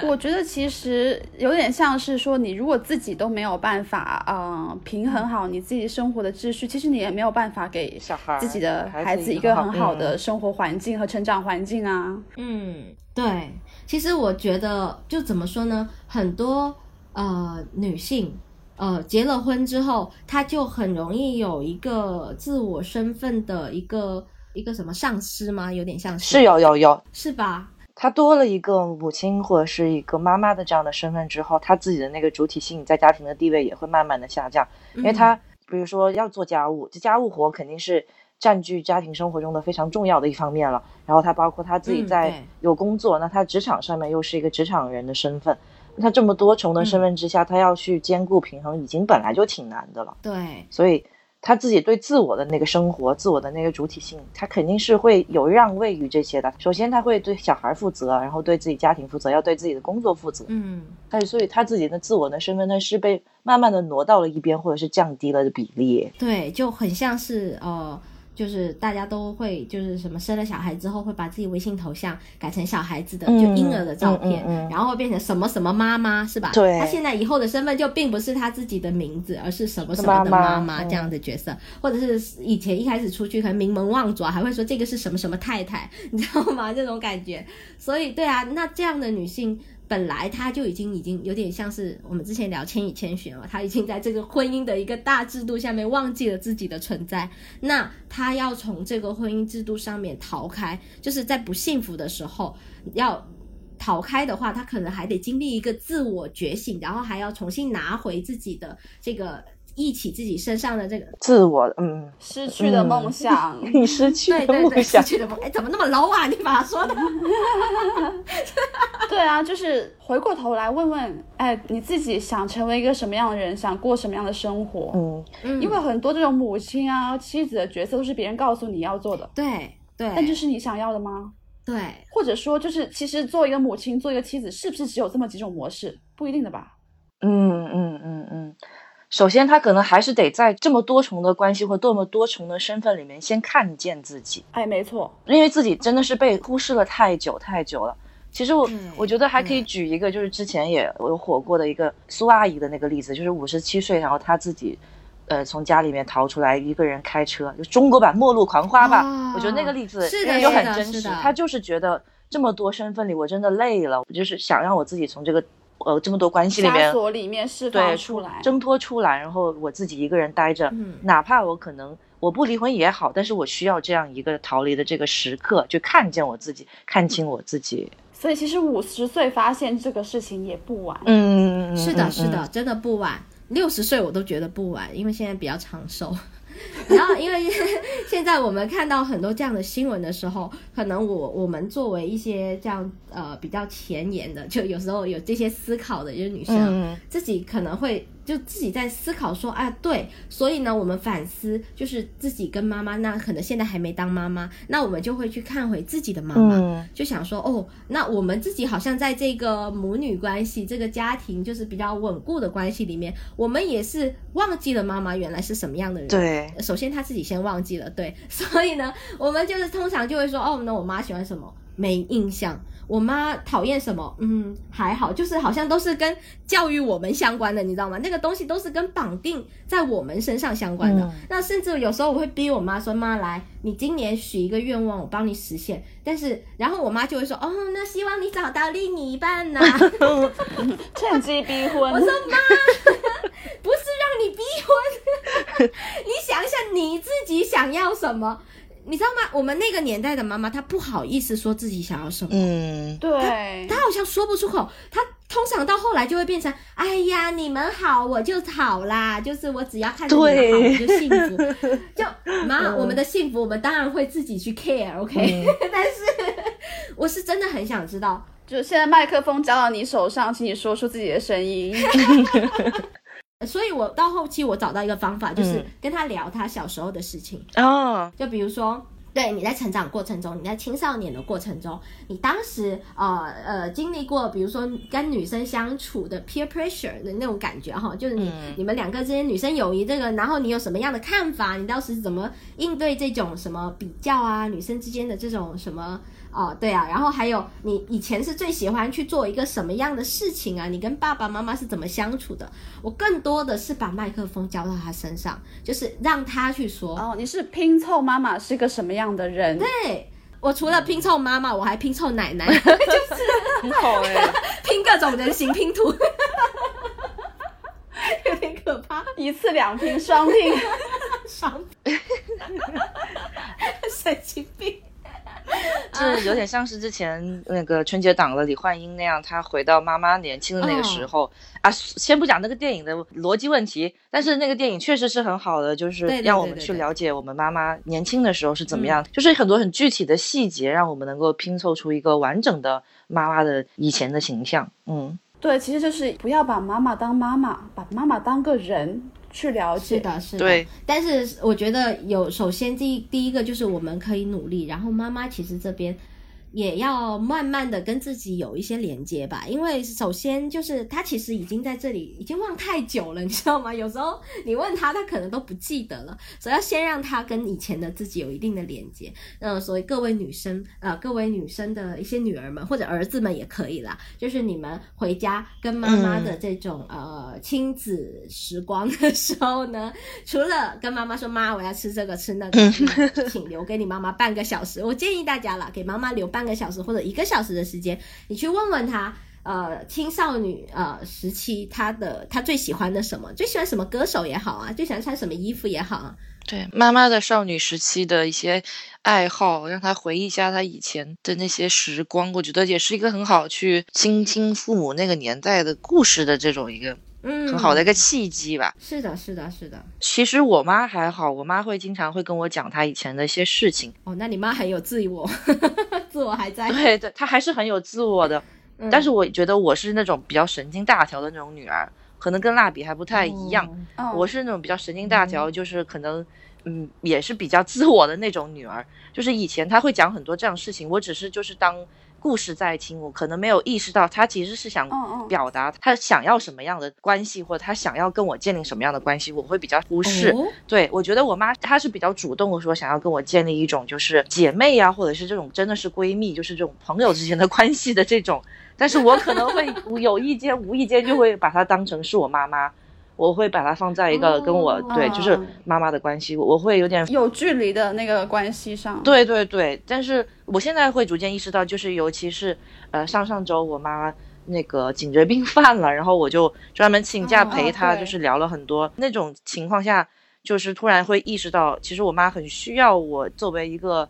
S2: 我觉得其实有点像是说，你如果自己都没有办法，嗯，平衡好你自己生活的秩序，其实你也没有办法给
S3: 小孩
S2: 自己的
S3: 孩
S2: 孩子一
S3: 个
S2: 很好的
S3: 嗯
S2: 生活环境和成长环境啊。
S1: 嗯，对，其实我觉得就怎么说呢，很多呃女性。呃，结了婚之后，她就很容易有一个自我身份的一个一个什么上司吗？有点像
S3: 是有有有，
S1: 是吧？
S3: 他多了一个母亲或者是一个妈妈的这样的身份之后，他自己的那个主体性在家庭的地位也会慢慢的下降，因为他比如说要做家务，这家务活肯定是占据家庭生活中的非常重要的一方面了。然后他包括他自己
S1: 嗯
S3: 在有工作，那他职场上面又是一个职场人的身份，他这么多重的身份之下，他要去兼顾平衡，已经本来就挺难的了。
S1: 对，
S3: 所以他自己对自我的那个生活、自我的那个主体性，他肯定是会有让位于这些的。首先，他会对小孩负责，然后对自己家庭负责，要对自己的工作负责。
S1: 嗯，
S3: 但是，所以他自己的自我的身份呢，是被慢慢的挪到了一边，或者是降低了的比例。
S1: 对，就很像是呃，就是大家都会就是什么生了小孩之后会把自己微信头像改成小孩子的，
S3: 嗯
S1: 就婴儿的照片，
S3: 嗯嗯嗯
S1: 然后会变成什么什么妈妈是吧？
S3: 对
S1: 他现在以后的身份就并不是他自己的名字，而是什么什么的
S3: 妈妈
S1: 这样的角色，或者是以前一开始出去可能名门望族啊，还会说这个是什么什么太太，你知道吗？这种感觉。所以对啊，那这样的女性。本来他就已经已经有点像是我们之前聊《千与千寻》了，他已经在这个婚姻的一个大制度下面忘记了自己的存在。那他要从这个婚姻制度上面逃开，就是在不幸福的时候要逃开的话，他可能还得经历一个自我觉醒，然后还要重新拿回自己的这个忆起自己身上的这个
S3: 自我，嗯，
S2: 失去的梦想，<laughs>
S3: 你失去
S1: 对对对，
S3: 的梦想
S1: 失，去的梦。哎，怎么那么 low 啊？你把它说的。<laughs>
S2: 对啊，就是回过头来问问，哎，你自己想成为一个什么样的人，想过什么样的生活？
S3: 嗯，
S1: 嗯
S2: 因为很多这种母亲啊、妻子的角色都是别人告诉你要做的，
S1: 对对，
S2: 但这是你想要的吗？
S1: 对
S2: 或者说，就是其实做一个母亲、做一个妻子，是不是只有这么几种模式？不一定的吧。
S3: 嗯嗯嗯嗯，首先他可能还是得在这么多重的关系或多么多重的身份里面先看见自己，
S2: 哎，没错，
S3: 因为自己真的是被忽视了太久太久了。其实我
S1: 对
S3: 我觉得还可以举一个，就是之前也有火过的一个苏阿姨的那个例子，就是五十七岁，然后她自己，呃，从家里面逃出来，一个人开车，就中国版《末路狂花》吧。
S1: 哦
S3: 我觉得那个例子
S1: 是的
S3: 就很真实，她就是觉得这么多身份里，我真的累了，我就是想让我自己从这个呃这么多关系里面
S2: 枷锁里面释
S3: 对
S2: 放出来。
S3: 挣脱出来，然后我自己一个人待着，
S1: 嗯
S3: 哪怕我可能我不离婚也好，但是我需要这样一个逃离的这个时刻，就看见我自己，看清我自己。
S2: 所以其实五十岁发现这个事情也不晚。
S3: 嗯，
S1: 是的，是的，真的不晚。六十岁我都觉得不晚，因为现在比较长寿。然后，因为 <laughs> 现在我们看到很多这样的新闻的时候，可能我我们作为一些这样呃比较前沿的，就有时候有这些思考的一些女生，
S3: 嗯
S1: 自己可能会就自己在思考说，啊，对，所以呢，我们反思就是自己跟妈妈，那可能现在还没当妈妈，那我们就会去看回自己的妈妈，
S3: 嗯
S1: 就想说，哦，那我们自己好像在这个母女关系、这个家庭就是比较稳固的关系里面，我们也是忘记了妈妈原来是什么样的人。
S3: 对，
S1: 首先他自己先忘记了，对，<laughs> 所以呢，我们就是通常就会说，哦，那我妈喜欢什么？没印象。我妈讨厌什么？嗯，还好，就是好像都是跟教育我们相关的，你知道吗？那个东西都是跟绑定在我们身上相关的。
S3: 嗯
S1: 那甚至有时候我会逼我妈说：“妈，来，你今年许一个愿望，我帮你实现。”但是，然后我妈就会说：“哦，那希望你找到另一半呐、<laughs> <laughs>
S2: 趁机逼婚。
S1: 我说妈，<laughs> 不是让你逼婚，你想一下你自己想要什么，你知道吗？我们那个年代的妈妈，她不好意思说自己想要什么，
S3: 嗯，
S2: 对，
S1: 她好像说不出口，她通常到后来就会变成，哎呀，你们好我就好啦，就是我只要看着你们好我就幸福，<laughs> 就妈，我们的幸福我们当然会自己去 care，OK，、<laughs> 但是我是真的很想知道。
S2: 就现在麦克风交到你手上，请你说出自己的声音。
S1: 所以我到后期我找到一个方法，就是
S3: 嗯
S1: 跟他聊他小时候的事情，
S3: 哦，
S1: 就比如说。对，你在成长过程中，你在青少年的过程中，你当时呃呃经历过，比如说跟女生相处的 peer pressure 的那种感觉哈，就是你、
S3: 嗯
S1: 你们两个之间女生友谊这个，然后你有什么样的看法？你当时怎么应对这种什么比较啊，女生之间的这种什么哦，对啊，然后还有你以前是最喜欢去做一个什么样的事情啊？你跟爸爸妈妈是怎么相处的？我更多的是把麦克风交到他身上，就是让他去说。
S2: 哦，你是拼凑妈妈是个什么样的人？
S1: 对我除了拼凑妈妈，我还拼凑奶奶，就是
S3: 很好哎，<laughs>
S1: 拼各种人形拼图，<laughs> 有点可怕。
S2: 一次两拼，双拼。<laughs>
S1: 双，神经病。
S3: 这有点像是之前那个春节档的李焕英那样，她回到妈妈年轻的那个时候、啊。先不讲那个电影的逻辑问题，但是那个电影确实是很好的，就是让我们去了解我们妈妈年轻的时候是怎么样，就是很多很具体的细节，让我们能够拼凑出一个完整的妈妈的以前的形象。嗯，
S2: 对，其实就是不要把妈妈当妈妈，把妈妈当个人去了解。
S1: 是的，是的。
S3: 对。
S1: 但是我觉得有，首先第一第一个就是我们可以努力，然后妈妈其实这边。也要慢慢的跟自己有一些连接吧，因为首先就是他其实已经在这里已经忘太久了，你知道吗？有时候你问他，他可能都不记得了，所以要先让他跟以前的自己有一定的连接。嗯，所以各位女生，呃，各位女生的一些女儿们或者儿子们也可以啦，就是你们回家跟妈妈的这种、呃亲子时光的时候呢，<laughs> 除了跟妈妈说妈我要吃这个吃那个，请留给你妈妈半个小时。我建议大家啦，给妈妈留半个小时或者一个小时的时间，你去问问他。呃，青少女呃时期，她的她最喜欢的什么？最喜欢什么歌手也好啊，最喜欢穿什么衣服也好啊。
S3: 对，妈妈的少女时期的一些爱好，让她回忆一下她以前的那些时光，我觉得也是一个很好去倾听父母那个年代的故事的这种一个
S1: 嗯，
S3: 很好的一个契机吧。
S1: 是的，是的，是的。
S3: 其实我妈还好，我妈会经常会跟我讲她以前的一些事情。
S1: 哦，那你妈很有自我，<laughs> 自我还在。
S3: 对对，她还是很有自我的。
S1: 嗯
S3: 但是我觉得我是那种比较神经大条的那种女儿，可能跟蜡笔还不太一样。我是那种比较神经大条，就是可能，嗯，也是比较自我的那种女儿。就是以前她会讲很多这样的事情，我只是就是当故事在听，我可能没有意识到她其实是想表达她想要什么样的关系，或者她想要跟我建立什么样的关系，我会比较忽视。
S1: 哦
S3: 对我觉得我妈她是比较主动的说想要跟我建立一种就是姐妹呀、或者是这种真的是闺蜜，就是这种朋友之间的关系的这种。但是我可能会 <laughs> 有意间无意间就会把她当成是我妈妈，我会把它放在一个跟我、
S1: 哦
S3: 对就是妈妈的关系，我会有点
S2: 有距离的那个关系上。
S3: 对对对。但是我现在会逐渐意识到，就是尤其是呃上上周我妈那个颈椎病 <laughs> 犯了，然后我就专门请假
S2: 哦
S3: 陪她，
S2: 对
S3: 就是聊了很多。那种情况下，就是突然会意识到，其实我妈很需要我作为一个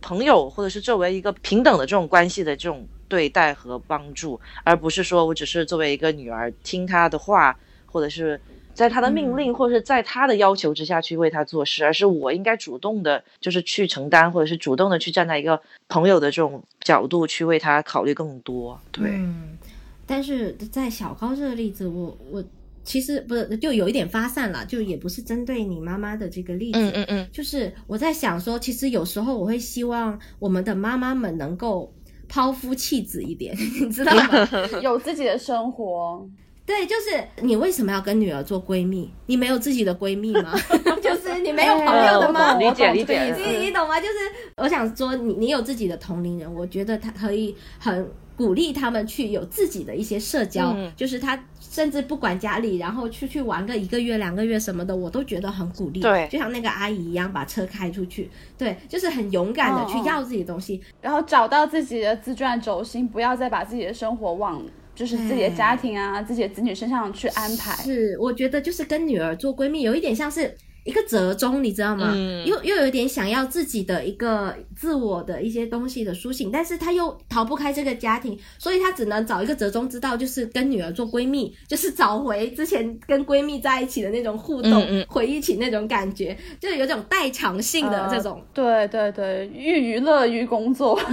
S3: 朋友，或者是作为一个平等的这种关系的这种对待和帮助，而不是说我只是作为一个女儿听她的话，或者是。在他的命令或者是在他的要求之下去为他做事，而是我应该主动的，就是去承担，或者是主动的去站在一个朋友的这种角度去为他考虑更多。对，
S1: 嗯，但是在小高这个例子，我我其实不是就有一点发散了，就也不是针对你妈妈的这个例子，
S3: 嗯嗯嗯，
S1: 就是我在想说，其实有时候我会希望我们的妈妈们能够抛夫弃子一点，<laughs> 你知道吗？<laughs> <laughs>
S2: 有自己的生活，
S1: 对，就是你为什么要跟女儿做闺蜜？你没有自己的闺蜜吗？<laughs> 就是 <laughs> 你没有朋友的吗？
S3: 理解理
S2: 解
S1: 你你懂吗？就是我想说，你你有自己的同龄人，我觉得他可以很鼓励他们去有自己的一些社交，就是他甚至不管家里，然后出去玩个一个月两个月什么的，我都觉得很鼓励。
S3: 对，
S1: 就像那个阿姨一样，把车开出去，对，就是很勇敢的去要自己的东西，
S2: 然后找到自己的自传轴心，不要再把自己的生活往。就是自己的家庭啊，自己的子女身上去安排。
S1: 是，我觉得就是跟女儿做闺蜜，有一点像是一个折中，你知道吗？又又有点想要自己的一个自我的一些东西的苏醒，但是他又逃不开这个家庭，所以他只能找一个折中之道，就是跟女儿做闺蜜，就是找回之前跟闺蜜在一起的那种互动，回忆起那种感觉，就是有种代偿性的这种。
S2: 对对对，寓娱乐于工作。<laughs>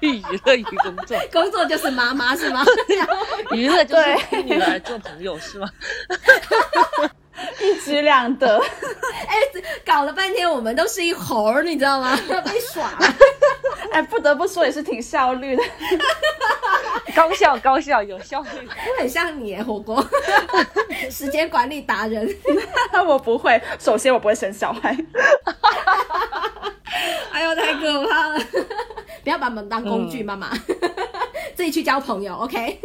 S3: 去娱乐与工作，<laughs>
S1: 工作就是妈妈是吗？<laughs>
S3: 娱乐就是跟女儿做朋友是吗？<laughs>
S2: 一举两得。<laughs>
S1: 哎，搞了半天我们都是一猴儿，你知道吗？要 <laughs> 被耍。
S2: 哎，不得不说也是挺效率的，
S3: 高效高效有效率。
S1: 我很像你火锅，时间管理达人。
S2: 我不会，首先我不会生小孩。
S1: 哎呦，太可怕了！不要把我们当工具，妈妈。自己去交朋友，OK。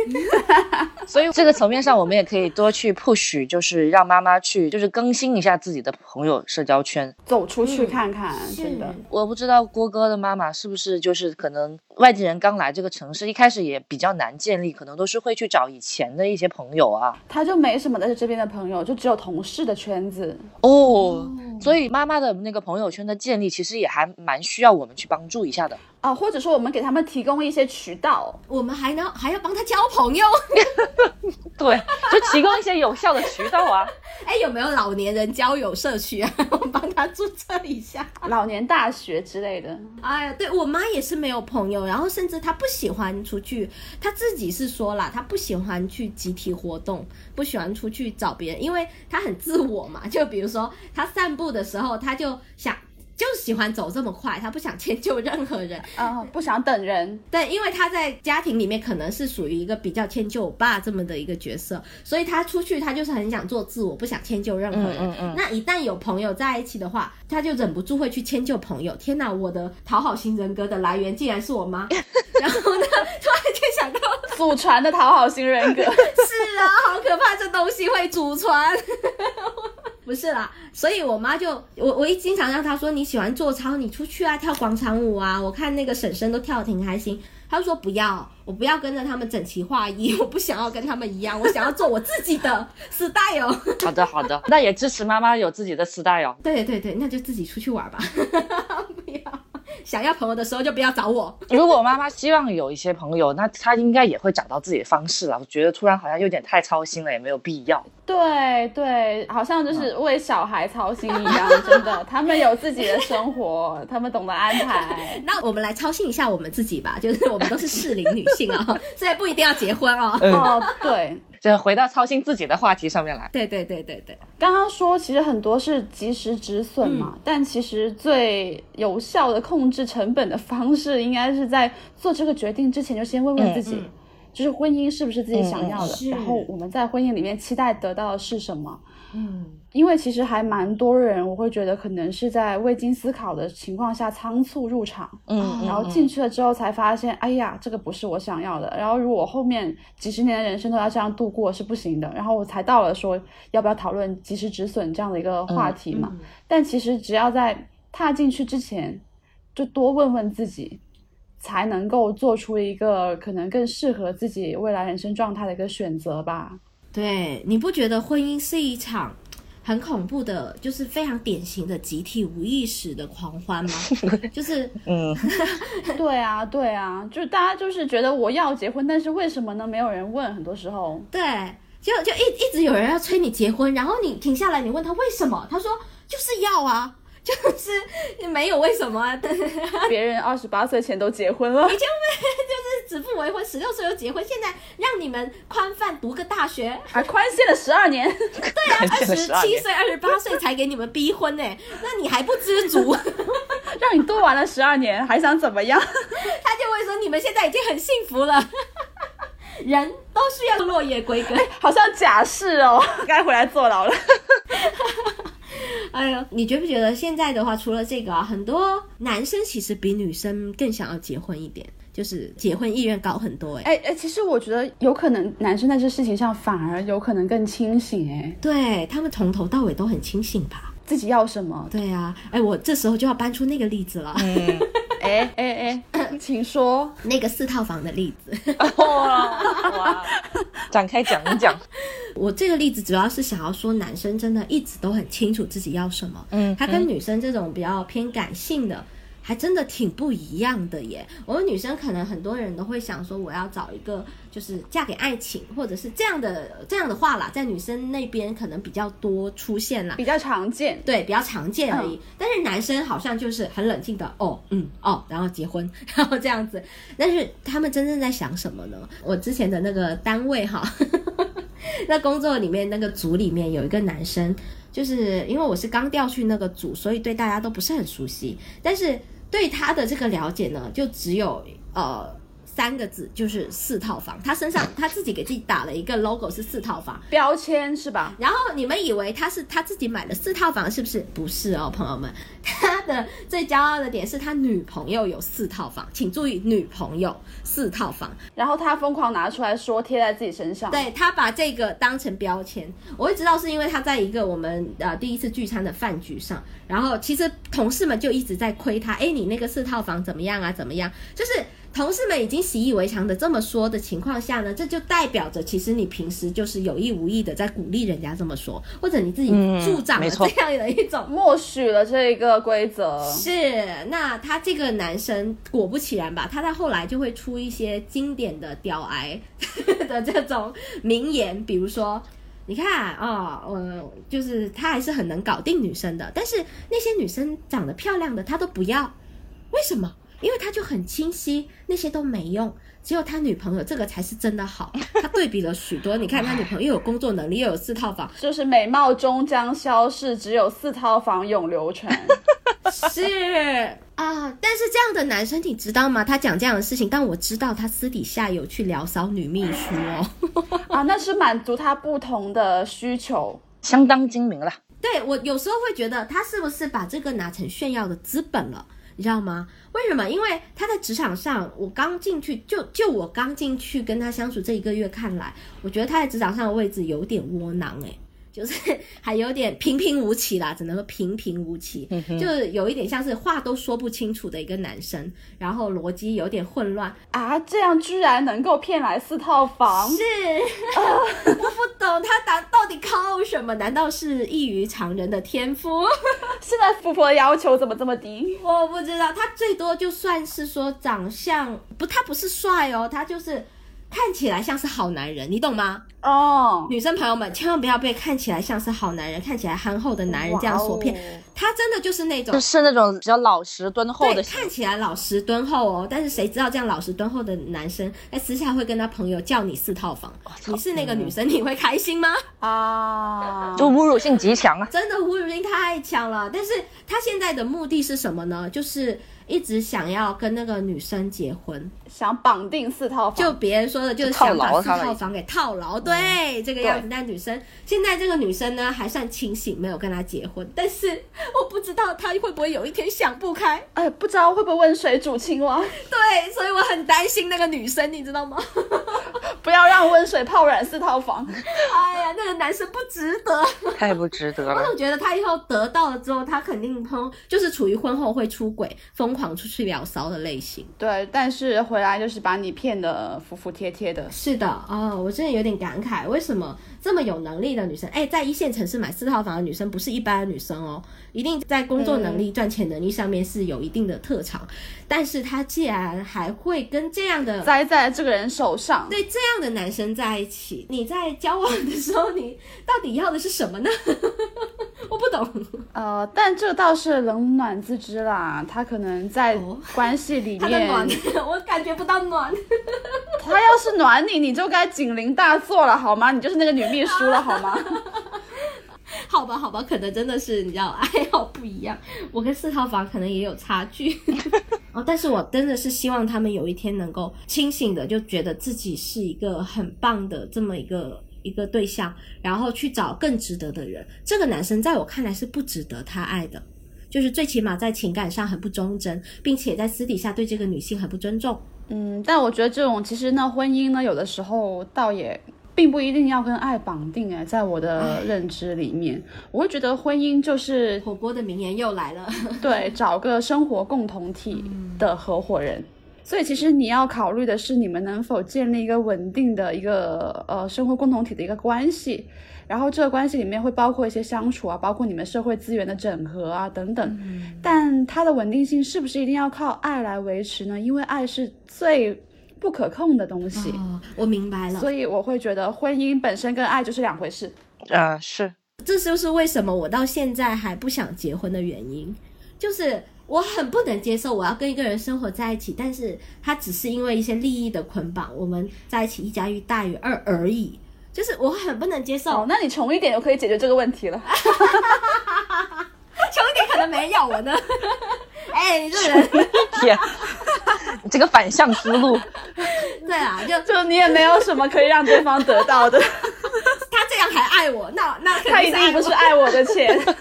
S3: 所以这个层面上，我们也可以多去 push，就是让妈妈去，就是更新一下自己的朋友社交圈，
S2: 走出去看看。真的，
S3: 我不知道郭哥的妈妈是不是就是可能外地人刚来这个城市，一开始也比较难建立，可能都是会去找以前的一些朋友啊。
S2: 他就没什么在这边的朋友，就只有同事的圈子。
S3: 哦，所以妈妈的那个朋友圈的建立，其实也还蛮需要我们去帮助一下的。
S2: 啊，或者说我们给他们提供一些渠道，
S1: 我们还能还要帮他交朋友，<laughs>
S3: 对，就提供一些有效的渠道啊。<laughs>
S1: 哎，有没有老年人交友社区啊？我帮他注册一下，
S2: 老年大学之类的。
S1: 哎呀，对我妈也是没有朋友，然后甚至她不喜欢出去，她自己是说了，她不喜欢去集体活动，不喜欢出去找别人，因为她很自我嘛。就比如说她散步的时候，她就想。就喜欢走这么快，他不想迁就任何人
S2: 啊，<laughs> 不想等人。
S1: 对，因为他在家庭里面可能是属于一个比较迁就我爸这么的一个角色，所以他出去他就是很想做自我，不想迁就任何人。嗯嗯。那一旦有朋友在一起的话，他就忍不住会去迁就朋友。天哪，我的讨好型人格的来源竟然是我妈。<laughs> 然后呢，突然间想到 <laughs>
S2: 祖传的讨好型人格。是
S1: 啊，好可怕，这东西会祖传。不是啦，所以我妈就我我一经常让她说你喜欢做操，你出去啊跳广场舞啊，我看那个婶婶都跳的挺开心。她说不要，我不要跟着他们整齐划一，我不想要跟他们一样，我想要做我自己的 style。
S3: 好的好的，那也支持妈妈有自己的 style。
S1: 对对对，那就自己出去玩吧。<laughs> 想要朋友的时候就不要找我。
S3: 如果妈妈希望有一些朋友，那她应该也会找到自己的方式了。我觉得突然好像有点太操心了，也没有必要。
S2: 对对，好像就是为小孩操心一样，真的。他们有自己的生活，<laughs> 他们懂得安排。<laughs>
S1: 那我们来操心一下我们自己吧，就是我们都是适龄女性啊，现在不一定要结婚哦。
S2: 哦，对。
S3: 就回到操心自己的话题上面来。
S1: 对对对对对，
S2: 刚刚说其实很多是及时止损嘛，但其实最有效的控制成本的方式，应该是在做这个决定之前就先问问自己，就是婚姻是不是自己想要的，然后我们在婚姻里面期待得到的是什么。嗯。因为其实还蛮多人，我会觉得可能是在未经思考的情况下仓促入场，嗯，然后进去了之后才发现，哎呀，这个不是我想要的。然后如果后面几十年的人生都要这样度过是不行的。然后我才到了说要不要讨论及时止损这样的一个话题嘛。但其实只要在踏进去之前，就多问问自己，才能够做出一个可能更适合自己未来人生状态的一个选择吧。
S1: 对，你不觉得婚姻是一场？很恐怖的，就是非常典型的集体无意识的狂欢吗？<laughs> 就是，嗯，<laughs>
S2: 对啊，对啊，就是大家就是觉得我要结婚，但是为什么呢？没有人问，很多时候，
S1: 对，就就一一直有人要催你结婚，然后你停下来，你问他为什么，他说就是要啊。就是没有为什么，啊 <laughs>
S2: 别人二十八岁前都结婚了，
S1: 以前 <laughs> 就是指腹为婚，十六岁就结婚，现在让你们宽泛读个大学，
S2: 还宽限了十二年。
S1: 对啊，二十七岁、二十八岁才给你们逼婚呢，那你还不知足？<laughs>
S2: 让你多玩了十二年，还想怎么样？
S1: 他就会说你们现在已经很幸福了，人都需要落叶归根，
S2: 好像假释哦，该回来坐牢了。
S1: 哎呦，你觉不觉得现在的话，除了这个啊，很多男生其实比女生更想要结婚一点，就是结婚意愿高很多、哎，
S2: 哎哎，其实我觉得有可能男生在这事情上反而有可能更清醒，哎，
S1: 对他们从头到尾都很清醒吧？
S2: 自己要什么？
S1: 对啊，哎，我这时候就要搬出那个例子了，
S3: 嗯，
S2: 哎哎哎，请说。
S1: 那个四套房的例子。
S3: 哇哇，展开讲一讲。<laughs>
S1: 我这个例子主要是想要说，男生真的一直都很清楚自己要什么，
S3: 嗯
S1: 他跟女生这种比较偏感性的。还真的挺不一样的耶！我们女生可能很多人都会想说，我要找一个就是嫁给爱情，或者是这样的这样的话啦，在女生那边可能比较多出现啦。
S2: 比较常见，
S1: 对，比较常见而已。但是男生好像就是很冷静的，哦，嗯，哦，然后结婚，<laughs> 然后这样子。但是他们真正在想什么呢？我之前的那个单位哈，<laughs> 那工作里面那个组里面有一个男生，就是因为我是刚调去那个组，所以对大家都不是很熟悉。但是对他的这个了解呢，就只有呃。三个字就是四套房，他身上他自己给自己打了一个 logo 是四套房，
S2: 标签是吧？
S1: 然后你们以为他是他自己买了四套房，是不是？不是哦，朋友们，他的最骄傲的点是他女朋友有四套房，请注意，女朋友四套房。
S2: 然后他疯狂拿出来说贴在自己身上，
S1: 对他把这个当成标签，我会知道是因为他在一个我们呃第一次聚餐的饭局上，然后其实同事们就一直在亏他，哎，你那个四套房怎么样啊？怎么样？就是。同事们已经习以为常的这么说的情况下呢，这就代表着其实你平时就是有意无意的在鼓励人家这么说，或者你自己助长了这样的一种
S2: 默许了这一个规则。
S1: 是，那他这个男生果不其然吧，他在后来就会出一些经典的屌癌 <laughs> 的这种名言，比如说。你看啊，呃，就是他还是很能搞定女生的，但是那些女生长得漂亮的他都不要，为什么？因为他就很清晰，那些都没用，只有他女朋友这个才是真的好。<laughs> 他对比了许多，你看他女朋友又有工作能力，又有四套房，
S2: 就是美貌终将消逝，只有四套房永流传。<laughs>
S1: 是啊，但是这样的男生你知道吗？他讲这样的事情，但我知道他私底下有去聊骚女秘书哦。<laughs>
S2: 啊，那是满足他不同的需求。
S3: 相当精明了。
S1: 对我有时候会觉得他是不是把这个拿成炫耀的资本了？你知道吗？为什么？因为他在职场上，我刚进去，就就我刚进去跟他相处这一个月看来，我觉得他在职场上的位置有点窝囊诶、就是 <laughs> 还有点平平无奇啦，只能说平平无奇，就是有一点像是话都说不清楚的一个男生，然后逻辑有点混乱。
S2: 啊，这样居然能够骗来四套房？
S1: 是，<laughs> 我不懂他打到底靠什么？难道是异于常人的天赋？<laughs>
S2: 现在富婆的要求怎么这么低？
S1: 我不知道，他最多就算是说长相不，他不是帅哦，他就是看起来像是好男人，你懂吗？
S2: 哦，
S1: 女生朋友们千万不要被看起来像是好男人、看起来憨厚的男人这样所骗。
S2: 哦，
S1: 他真的就是那种
S3: 就。是那种比较老实敦厚，的，
S1: 看起来老实敦厚哦，但是谁知道这样老实敦厚的男生，在私下会跟他朋友叫你四套房，你是那个女生，你会开心吗？
S2: 啊，
S3: 就侮辱性极强啊。
S1: 真的侮辱性太强了。但是他现在的目的是什么呢？就是一直想要跟那个女生结婚，
S2: 想绑定四套房，
S1: 就别人说的就是想把四套房给套牢，对、这个样子。但女生现在这个女生呢还算清醒，没有跟他结婚，但是我不知道他会不会有一天想不开。
S2: 哎，不知道会不会温水煮青蛙？<laughs>
S1: 对，所以我很担心那个女生，你知道吗？<laughs>
S2: 不要让温水泡软四套房。<laughs>
S1: 哎呀，那个男生不值得。
S3: 太不值得了我。
S1: 总觉得他以后得到了之后，他肯定通就是处于婚后会出轨、疯狂出去聊骚的类型。
S2: 对，但是回来就是把你骗得服服帖帖的。
S1: 是的，哦，我真的有点感慨，为什么这么有能力的女生，哎，在一线城市买四套房的女生不是一般的女生哦，一定在工作能力、赚钱能力上面是有一定的特长，但是他竟然还会跟这样的。
S2: 栽在这个人手上，
S1: 对这样的男生在一起，你在交往的时候，你到底要的是什么呢？<laughs> 我不懂。
S2: 呃，但这倒是冷暖自知啦。他可能在
S1: 哦
S2: 关系里
S1: 他的暖
S2: 面，，<laughs>
S1: 我感觉不到暖。<laughs>
S2: 他要是暖你，你就该警铃大作了，好吗？你就是那个女秘书了，好吗？
S1: 好吧，好吧，可能真的是你知道爱好不一样，我跟四套房可能也有差距。哦，但是我真的是希望他们有一天能够清醒的，就觉得自己是一个很棒的这么一个一个对象，然后去找更值得的人。这个男生在我看来是不值得他爱的，就是最起码在情感上很不忠贞，并且在私底下对这个女性很不尊重。
S2: 嗯，但我觉得这种其实呢，婚姻呢，有的时候倒也并不一定要跟爱绑定哎，在我的认知里面，我会觉得婚姻就是
S1: 火锅的名言又来了，<laughs>
S2: 对，找个生活共同体的合伙人。所以其实你要考虑的是，你们能否建立一个稳定的一个呃生活共同体的一个关系，然后这个关系里面会包括一些相处啊，包括你们社会资源的整合啊等等。但它的稳定性是不是一定要靠爱来维持呢？因为爱是最不可控的东西。
S1: 哦，我明白了。
S2: 所以我会觉得婚姻本身跟爱就是两回事。
S3: 啊，是，
S1: 这就是为什么我到现在还不想结婚的原因，就是我很不能接受我要跟一个人生活在一起，但是他只是因为一些利益的捆绑，我们在一起一加一大于二而已，就是我很不能接受。
S2: 哦，那你穷一点就可以解决这个问题了。<laughs>
S1: 穷一点可能没人要我呢。<laughs> 哎、你这人，
S3: 天，你这个反向思路，
S1: 对啊，就
S2: 就你也没有什么可以让对方得到的，
S1: 他这样还爱我，那那
S2: 他一
S1: 定
S2: 不是爱我的钱，<laughs>
S1: 他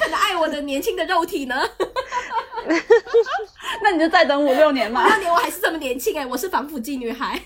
S1: 可能爱我的年轻的肉体呢。<laughs>
S2: 那你就再等五六年嘛。
S1: 那年我还是这么年轻哎、我是防腐剂女孩。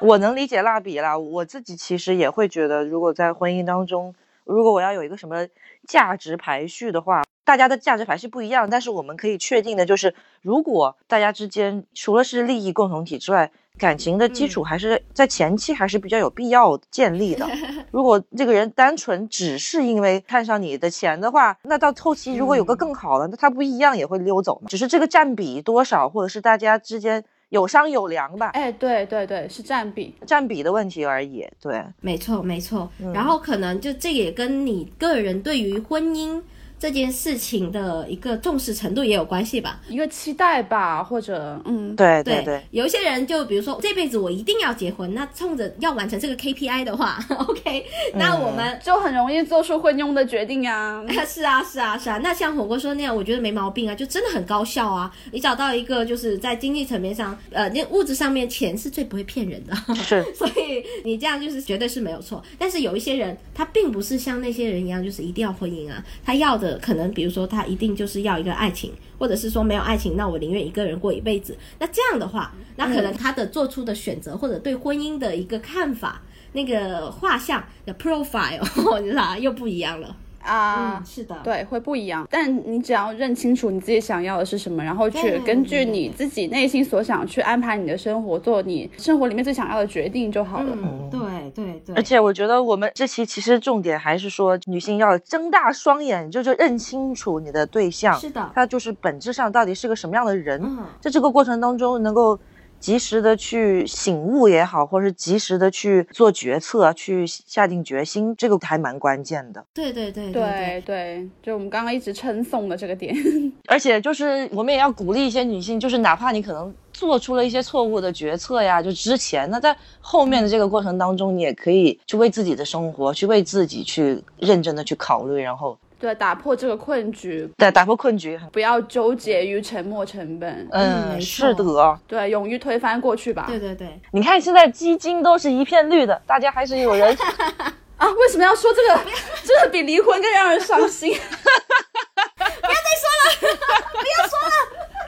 S3: 我能理解蜡笔啦。我自己其实也会觉得，如果在婚姻当中，如果我要有一个什么价值排序的话，大家的价值排序不一样，但是我们可以确定的就是，如果大家之间除了是利益共同体之外，感情的基础还是在前期还是比较有必要建立的。<laughs> 如果这个人单纯只是因为看上你的钱的话，那到后期如果有个更好的，那他不一样也会溜走嘛。只是这个占比多少，或者是大家之间有商有量吧，
S2: 哎，对对对，是占比。
S3: 占比的问题而已。对，
S1: 没错，没错。然后可能就这也跟你个人对于婚姻这件事情的一个重视程度也有关系吧。
S2: 一个期待吧，或者嗯，
S1: 对
S3: 对对，
S1: 有一些人就比如说这辈子我一定要结婚，那冲着 <laughs> 要完成这个 KPI 的话，OK，那我们、
S2: 就很容易做出昏庸的决定啊。<laughs>
S1: 是啊，是啊，是啊。那像火锅说那样，我觉得没毛病啊，就真的很高效啊。你找到一个就是在经济层面上，呃，那物质上面钱是最不会骗人的。
S3: 是 <laughs>
S1: 所以你这样就是绝对是没有错。但是有一些人，他并不是像那些人一样，就是一定要婚姻啊。他要的可能，比如说他一定就是要一个爱情，或者是说没有爱情，那我宁愿一个人过一辈子。那这样的话，那可能他的做出的选择，或者对婚姻的一个看法，那个画像的 profile，你知道又不一样了。
S2: 啊，
S1: 嗯，是的，
S2: 对，会不一样。但你只要认清楚你自己想要的是什么，然后去根据你自己内心所想去安排你的生活，做你生活里面最想要的决定就好了。
S1: 嗯，对对对，
S3: 而且我觉得我们这期其实重点还是说，女性要睁大双眼，就就认清楚你的对象，
S1: 是的
S3: 他就是本质上到底是个什么样的人，
S1: 嗯
S3: 在这个过程当中能够。及时的去醒悟也好，或是及时的去做决策、去下定决心，这个还蛮关键的。
S1: 对对对
S2: 对对，就我们刚刚一直称颂的这个点。<laughs>
S3: 而且就是我们也要鼓励一些女性，就是哪怕你可能做出了一些错误的决策呀，就之前那在后面的这个过程当中，你也可以去为自己的生活，去为自己去认真的去考虑，然后
S2: 对，打破这个困局，
S3: 对打破困局。
S2: 不要纠结于沉没成本。
S1: 嗯
S3: 是的。
S2: 对，勇于推翻过去吧。
S1: 对对对，
S3: 你看现在基金都是一片绿的，大家还是有人 <laughs>
S2: 啊，为什么要说这个？这个比离婚更让人伤心。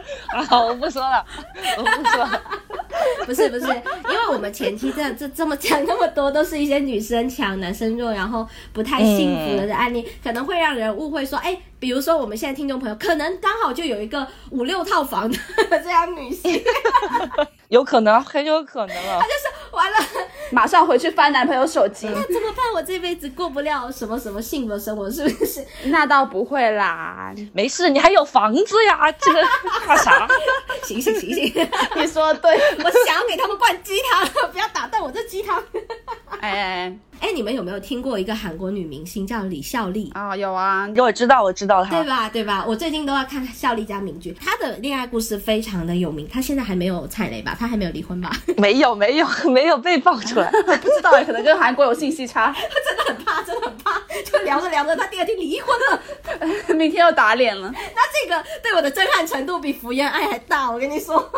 S2: <laughs>
S3: 啊，我不说了，我不说了。<laughs>
S1: 不是不是，因为我们前期这这这么讲那么多，都是一些女生强男生弱，然后不太幸福的案例，可能会让人误会说，哎，比如说我们现在听众朋友，可能刚好就有一个五六套房的这样女性，<laughs>
S3: 有可能，很有可能啊。
S1: 完了
S2: 马上回去翻男朋友手机。
S1: 那怎么办？我这辈子过不了什么什么幸福的生活，是不是？
S2: 那倒不会啦，
S3: 没事，你还有房子呀，这个啥？<laughs>
S1: 醒醒醒醒！<laughs>
S2: 你说的对。
S1: 我想要给他们灌鸡汤，<laughs> 不要打断我这鸡汤。<laughs>
S2: 哎哎
S1: 哎，你们有没有听过一个韩国女明星叫李孝利？
S2: 啊，有啊，
S3: 我知道，我知道她。
S1: 对吧？对吧？我最近都要看孝利家名剧，她的恋爱故事非常的有名。她现在还没有踩雷吧？她还没有离婚吧？<laughs>
S3: 没有，没有，<laughs> 没有被爆出来。
S2: 不知道，可能跟韩国有信息差，
S1: 真的很怕，真的很怕。就聊着聊着，她第二天离婚了。
S2: 明天又打脸了。
S1: 那这个对我的震撼程度比福原爱还大，我跟你说。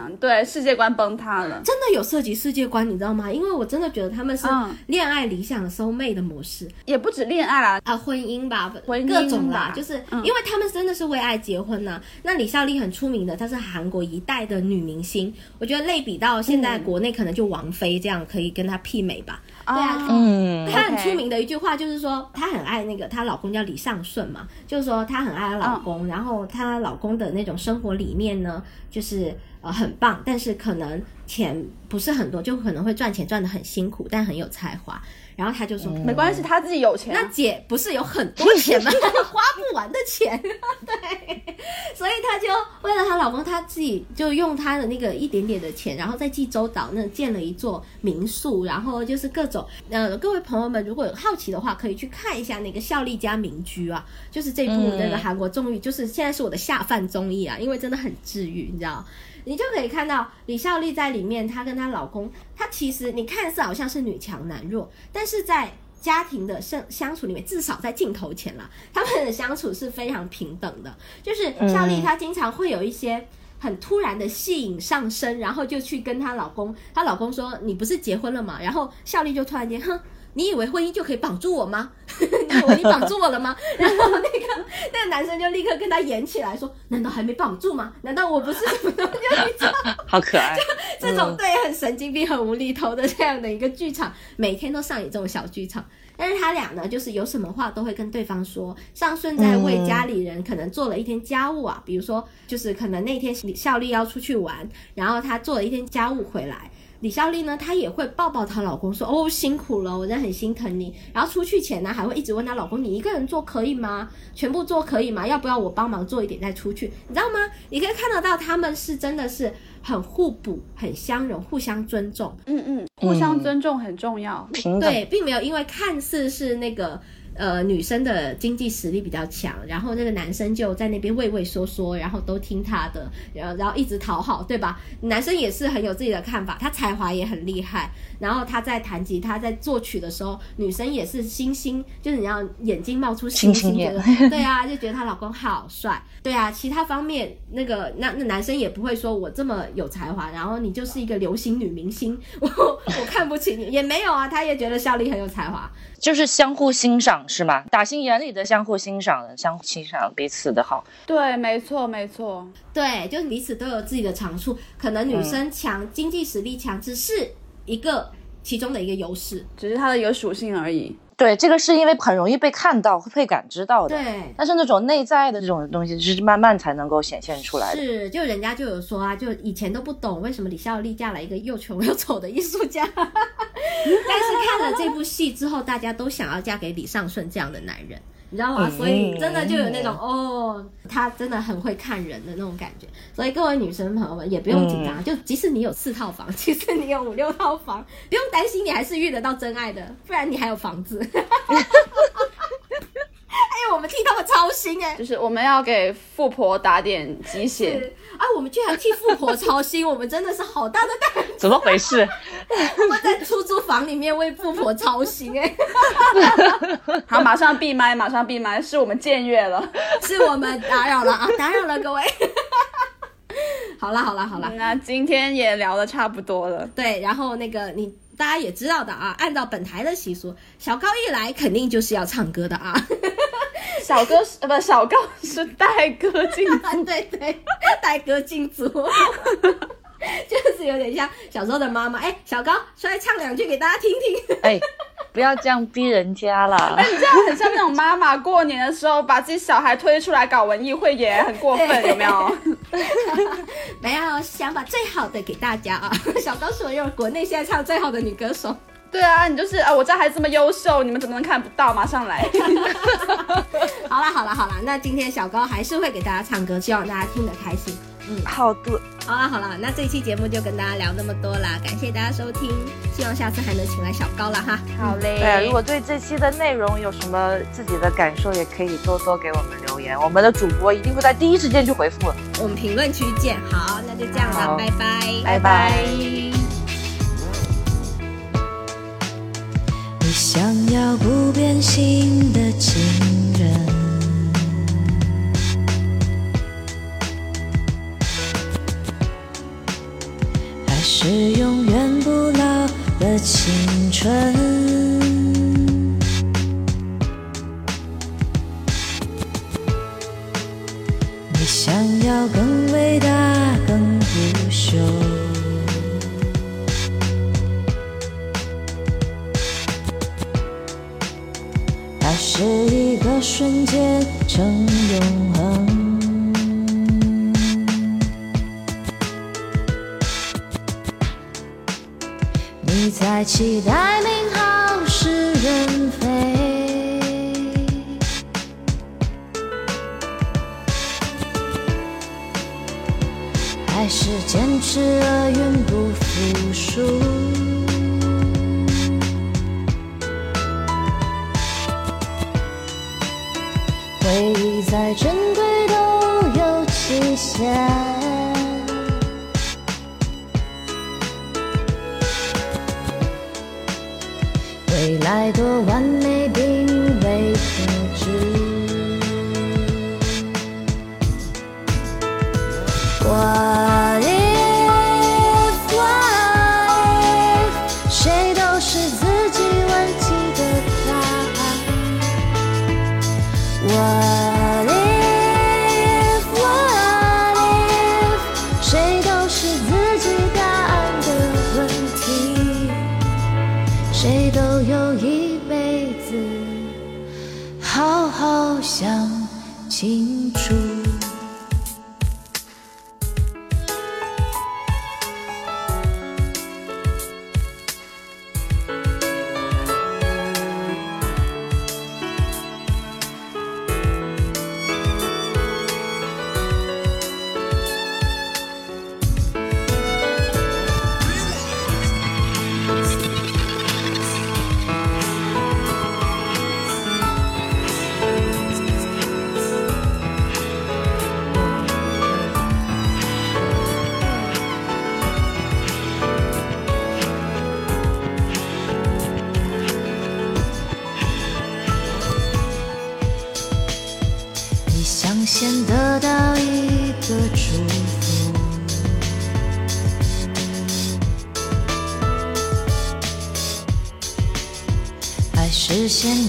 S2: 嗯，对，世界观崩塌了。
S1: 真的有涉及世界观，你知道吗？因为我真的觉得他们是
S2: 嗯。
S1: 恋爱理想的 soul mate 的模式。
S2: 也不止恋爱啦，
S1: 啊，婚姻吧，
S2: 婚姻
S1: 各种啦
S2: 吧，
S1: 就是
S2: 嗯
S1: 因为他们真的是为爱结婚呐、那李孝利很出名的，她是韩国一代的女明星，我觉得类比到现在国内可能就王菲这样可以跟她媲美吧。对啊
S3: 嗯，
S1: 她很出名的一句话就是说，她很爱那个她老公叫李尚顺嘛，就是说她很爱她老公，然后她老公的那种生活理念呢，就是呃很棒，但是可能钱不是很多，就可能会赚钱赚的很辛苦，但很有才华。然后她就说，
S2: 没关系，他自己有钱啊、
S1: 那姐不是有很多钱吗？花不完的钱，<laughs> 对，所以她就为了她老公，她自己就用她的那个一点点的钱，然后在济州岛那建了一座民宿，然后就是各种呃，各位朋友们如果有好奇的话，可以去看一下那个孝利家民居啊，就是这部
S3: 嗯
S1: 那个韩国综艺，就是现在是我的下饭综艺啊，因为真的很治愈，你知道。你就可以看到李孝利在里面，她跟她老公，她其实你看似好像是女强男弱，但是在家庭的相相处里面，至少在镜头前啦，他们的相处是非常平等的。就是孝利她经常会有一些。很突然的吸引上身，然后就去跟她老公，她老公说：“你不是结婚了吗？”然后孝利就突然间，哼，你以为婚姻就可以绑住我吗？你以为你绑住我了吗？<laughs> 然后那个那个男生就立刻跟他演起来说：“难道还没绑住吗？难道我不是什么东西？”
S3: 好可爱。<laughs>
S1: 这种对很神经病、很无厘头的这样的一个剧场，每天都上演这种小剧场。但是他俩呢，就是有什么话都会跟对方说。上顺在为家里人可能做了一天家务啊，比如说就是可能那天李孝利要出去玩，然后他做了一天家务回来。李孝利呢，她也会抱抱她老公说：“哦，辛苦了，我真的很心疼你。”然后出去前呢，还会一直问她老公：“你一个人做可以吗？全部做可以吗？要不要我帮忙做一点再出去？”你知道吗？你可以看得到他们是真的是很互补、很相容、互相尊重。
S2: 嗯嗯，互相尊重很重要。
S1: 对，并没有因为看似是那个呃女生的经济实力比较强，然后那个男生就在那边畏畏缩缩，然后都听他的，然后然后一直讨好，对吧？男生也是很有自己的看法，他才华也很厉害，然后他在弹吉他、在作曲的时候，女生也是星星，就是你要眼睛冒出星星，<laughs> 对啊，就觉得她老公好帅，对啊，其他方面那个那那男生也不会说我这么有才华，然后你就是一个流行女明星，<laughs> 我我看不起你，也没有啊，他也觉得孝利很有才华，
S3: 就是相互欣赏是吗？打心眼里的相互欣赏，相互欣赏彼此的好。
S2: 对，没错没错。
S1: 对，就是彼此都有自己的长处，可能女生强，经济实力强，只是一个其中的一个优势。
S2: 只是它的一个属性而已。
S3: 对，这个是因为很容易被看到、会被感知到的。
S1: 对，
S3: 但是那种内在的这种东西，是慢慢才能够显现出来的。
S1: 是，就人家就有说啊，就以前都不懂为什么李孝利嫁了一个又穷又丑的艺术家，<laughs> 但是看了这部戏之后，大家都想要嫁给李尚顺这样的男人。你知道吗？
S3: 嗯
S1: 所以真的就有那种哦，他真的很会看人的那种感觉。所以各位女生朋友们也不用紧张，就即使你有四套房，<laughs> 即使你有五六套房，不用担心，你还是遇得到真爱的，不然你还有房子。<laughs> 操心哎、
S2: 就是我们要给富婆打点鸡血。
S1: 是啊，我们居然替富婆操心，我们真的是好大的胆，
S3: 怎么回事？<laughs>
S1: 我们在出租房里面为富婆操心哎、<laughs>
S2: 好，马上闭麦，马上闭麦，是我们僭越了。<laughs>
S1: 是我们打扰了啊，打扰了各位。好啦好啦好啦，
S2: 那今天也聊的差不多了。
S1: 对，然后那个你大家也知道的啊，按照本台的习俗，小高一来肯定就是要唱歌的啊。
S2: 小哥是呃不，小高是带歌进
S1: 对对，带歌进组。<laughs> 就是有点像小时候的妈妈，哎，小高出来唱两句给大家听听。
S3: 哎，不要这样逼人家啦。<laughs>
S2: 你这样很像那种妈妈过年的时候把自己小孩推出来搞文艺汇演，很过分，有没有？<laughs>
S1: 没有，想把最好的给大家啊！小高是我用国内现在唱最好的女歌手。
S2: 对啊，你就是啊，我家孩子这么优秀，你们怎么能看不到？马上来。<laughs>
S1: 好啦好啦好啦，那今天小高还是会给大家唱歌，希望大家听得开心。
S3: 嗯好的，
S1: 好啦好啦，那这一期节目就跟大家聊那么多啦，感谢大家收听，希望下次还能请来小高了哈。
S2: 好嘞
S3: 对啊，如果对这期的内容有什么自己的感受，也可以多多给我们留言，我们的主播一定会在第一时间去回复。
S1: 我们评论区见。好，那就这样了，
S3: 好
S1: 拜拜，
S3: 拜拜
S4: 你想要不变心的情人，是永远不老的青春。你想要更伟大、一个瞬间成永恒？你在期待名号是人非，还是坚持而永不服输？回忆再珍贵都有期限。未来多完美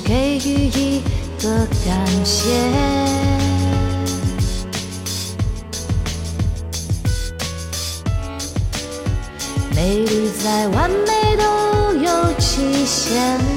S4: 给予一个感谢？美丽再完美都有期限。